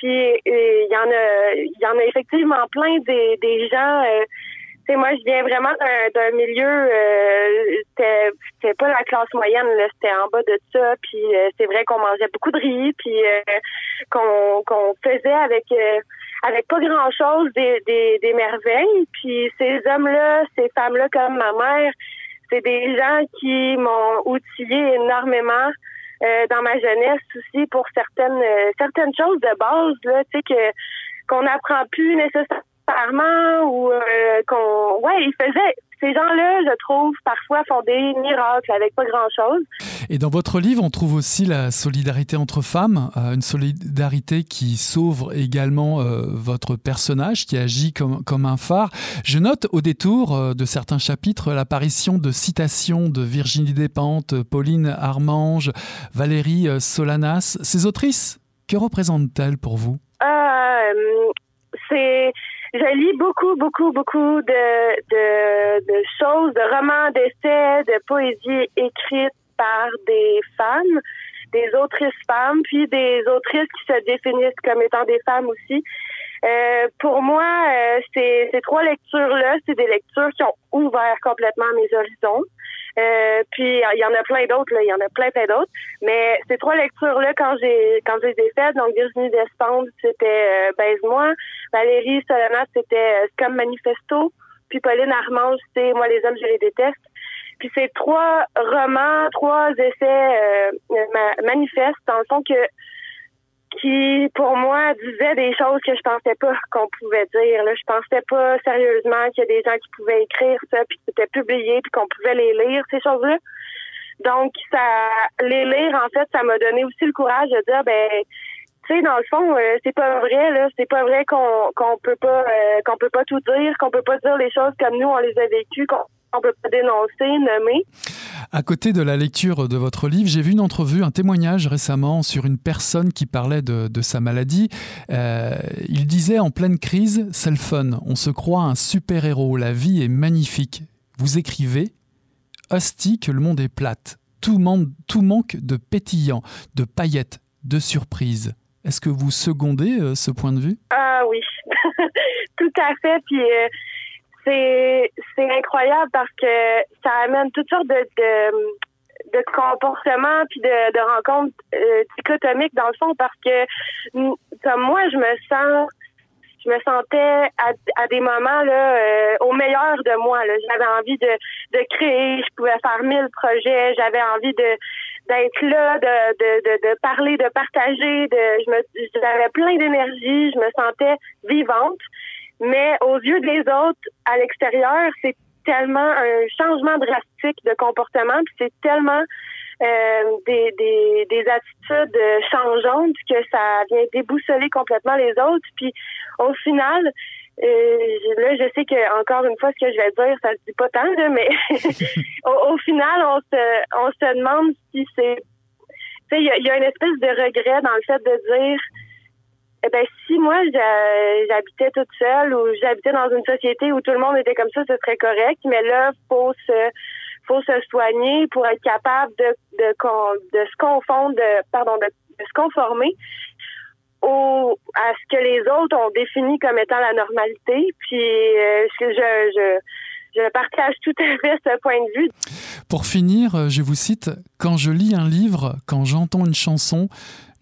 S4: Puis il y en a, il y en a effectivement plein des, gens. Euh, tu sais, moi, je viens vraiment d'un milieu. Euh, c'était pas la classe moyenne, c'était en bas de ça. Puis euh, c'est vrai qu'on mangeait beaucoup de riz, puis euh, qu'on faisait avec avec pas grand chose des, des merveilles. Puis ces hommes-là, ces femmes-là comme ma mère, c'est des gens qui m'ont outillé énormément. Euh, dans ma jeunesse aussi pour certaines euh, certaines choses de base là, tu sais que qu'on n'apprend plus nécessairement ou euh, qu'on ouais, ils faisaient ces gens-là, je trouve, parfois font des miracles avec pas grand-chose.
S1: Et dans votre livre, on trouve aussi la solidarité entre femmes, euh, une solidarité qui sauve également euh, votre personnage, qui agit comme, comme un phare. Je note au détour euh, de certains chapitres l'apparition de citations de Virginie Despentes, Pauline Armange, Valérie Solanas. Ces autrices, que représentent-elles pour vous?
S4: c'est je lis beaucoup, beaucoup, beaucoup de, de, de choses, de romans, d'essais, de poésie écrite par des femmes, des autrices femmes, puis des autrices qui se définissent comme étant des femmes aussi. Euh, pour moi, euh, ces, ces trois lectures-là, c'est des lectures qui ont ouvert complètement mes horizons. Euh, puis il y en a plein d'autres, il y en a plein plein d'autres. Mais ces trois lectures-là, quand j'ai quand j'ai les faites, donc Virginie Despentes, c'était euh, Baise-moi, Valérie Solana, c'était euh, comme Manifesto puis Pauline Armange, c'est Moi les hommes, je les déteste. Puis c'est trois romans, trois essais euh, manifestes, dans le fond que qui, pour moi, disaient des choses que je pensais pas qu'on pouvait dire. Là. Je pensais pas sérieusement qu'il y a des gens qui pouvaient écrire ça, puis que c'était publié, puis qu'on pouvait les lire, ces choses-là. Donc, ça, les lire, en fait, ça m'a donné aussi le courage de dire, ben, tu sais, dans le fond, euh, c'est pas vrai, là. C'est pas vrai qu'on qu'on peut pas euh, qu'on peut pas tout dire, qu'on peut pas dire les choses comme nous on les a vécues, qu'on on peut pas dénoncer, nommer.
S1: À côté de la lecture de votre livre, j'ai vu une entrevue, un témoignage récemment sur une personne qui parlait de, sa maladie. Euh, il disait en pleine crise, c'est le fun, on se croit un super-héros, la vie est magnifique. Vous écrivez, hostie que le monde est plate, tout, tout manque de pétillant, de paillettes, de surprises. Est-ce que vous secondez euh, ce point de vue?
S4: Ah oui, [laughs] tout à fait. Puis euh, c'est incroyable parce que ça amène toutes sortes de, de, de comportements puis de, de rencontres euh, dichotomiques dans le fond parce que comme moi je me sens je me sentais à, à des moments là euh, au meilleur de moi j'avais envie de, de créer je pouvais faire mille projets j'avais envie de d'être là de, de, de, de, parler de partager de je me j'avais plein d'énergie je me sentais vivante mais aux yeux des autres, à l'extérieur, c'est tellement un changement drastique de comportement, puis c'est tellement euh, des, des, des, attitudes changeantes que ça vient déboussoler complètement les autres. Puis au final, euh, là, je sais que encore une fois, ce que je vais dire, ça se dit pas tant, mais [laughs] au, final, on se, on se demande si c'est, tu sais, il y y a une espèce de regret dans le fait de dire eh ben, si moi j'habitais toute seule ou j'habitais dans une société où tout le monde était comme ça, ce serait correct. Mais là, faut se faut se soigner pour être capable de de, de se confondre, de, pardon, de, se conformer au à ce que les autres ont défini comme étant la normalité. Puis euh, je, je je partage tout à fait ce point de vue.
S1: Pour finir, je vous cite Quand je lis un livre, quand j'entends une chanson,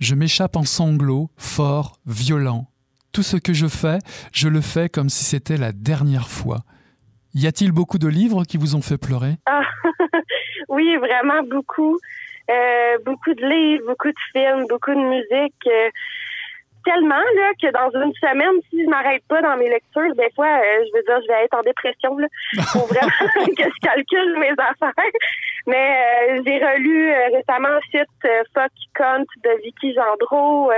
S1: je m'échappe en sanglots, fort, violent. Tout ce que je fais, je le fais comme si c'était la dernière fois. Y a-t-il beaucoup de livres qui vous ont fait pleurer?
S4: Ah, [laughs] Oui, vraiment beaucoup. Euh, beaucoup de livres, beaucoup de films, beaucoup de musique. Euh, tellement là que dans une semaine, si je m'arrête pas dans mes lectures, des fois, euh, je veux dire, je vais être en dépression. Là. Faut vraiment [laughs] que je calcule mes affaires. Mais euh, j'ai relu euh, récemment Shit Fuck Cunt de Vicky Gendreau.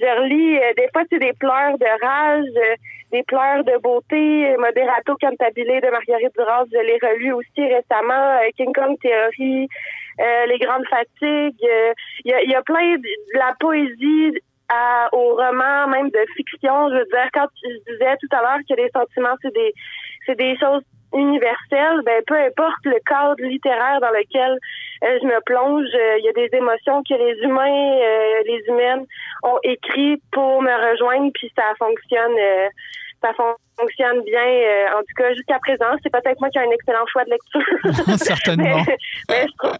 S4: je relis des fois c'est des pleurs de rage, des pleurs de beauté, Moderato Cantabile de Marguerite Duras, je l'ai relu aussi récemment, King Kong Theory, Les Grandes Fatigues. Il y a plein de la poésie à, au roman, même de fiction. Je veux dire, quand je disais tout à l'heure que les sentiments, c'est des, c'est des choses universelles, ben peu importe le cadre littéraire dans lequel euh, je me plonge, euh, il y a des émotions que les humains, euh, les humaines ont écrit pour me rejoindre, puis ça fonctionne, ça fonctionne bien. en tout cas, jusqu'à présent, c'est peut-être moi qui ai un excellent choix de lecture. [laughs] [laughs]
S1: Certainement. mais, je trouve,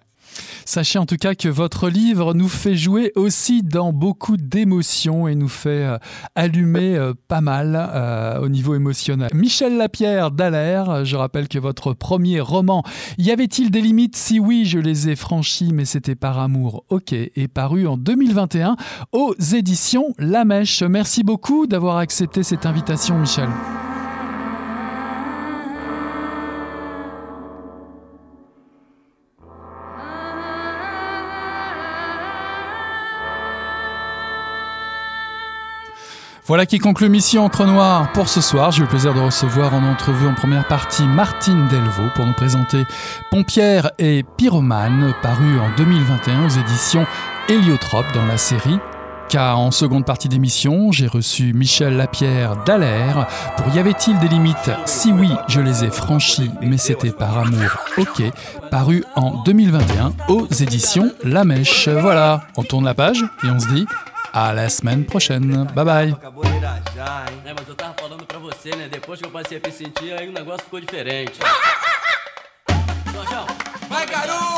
S1: Sachez en tout cas que votre livre nous fait jouer aussi dans beaucoup d'émotions et nous fait euh, allumer euh, pas mal euh, au niveau émotionnel. Michel Lapierre d'Alaire, je rappelle que votre premier roman, Y avait-il des limites? Si oui, je les ai franchies, mais c'était par amour, ok, est paru en 2021 aux éditions La Mèche. Merci beaucoup d'avoir accepté cette invitation, Michel. Voilà qui conclut Mission Entre Noirs pour ce soir. J'ai eu le plaisir de recevoir en entrevue en première partie Martine Delvaux pour nous présenter Pompière et Pyromane, paru en 2021 aux éditions Héliotrope dans la série car en seconde partie d'émission, j'ai reçu Michel Lapierre d'Alaire pour Y avait-il des limites? Si oui, je les ai franchies, mais c'était par amour, ok, paru en 2021 aux éditions La Mèche. Voilà, on tourne la page et on se dit à la semaine prochaine. Bye bye. É, mas eu tava falando pra você, né? Depois que eu passei a me sentir, aí o negócio ficou diferente. [laughs] Jorjão, vai garoto!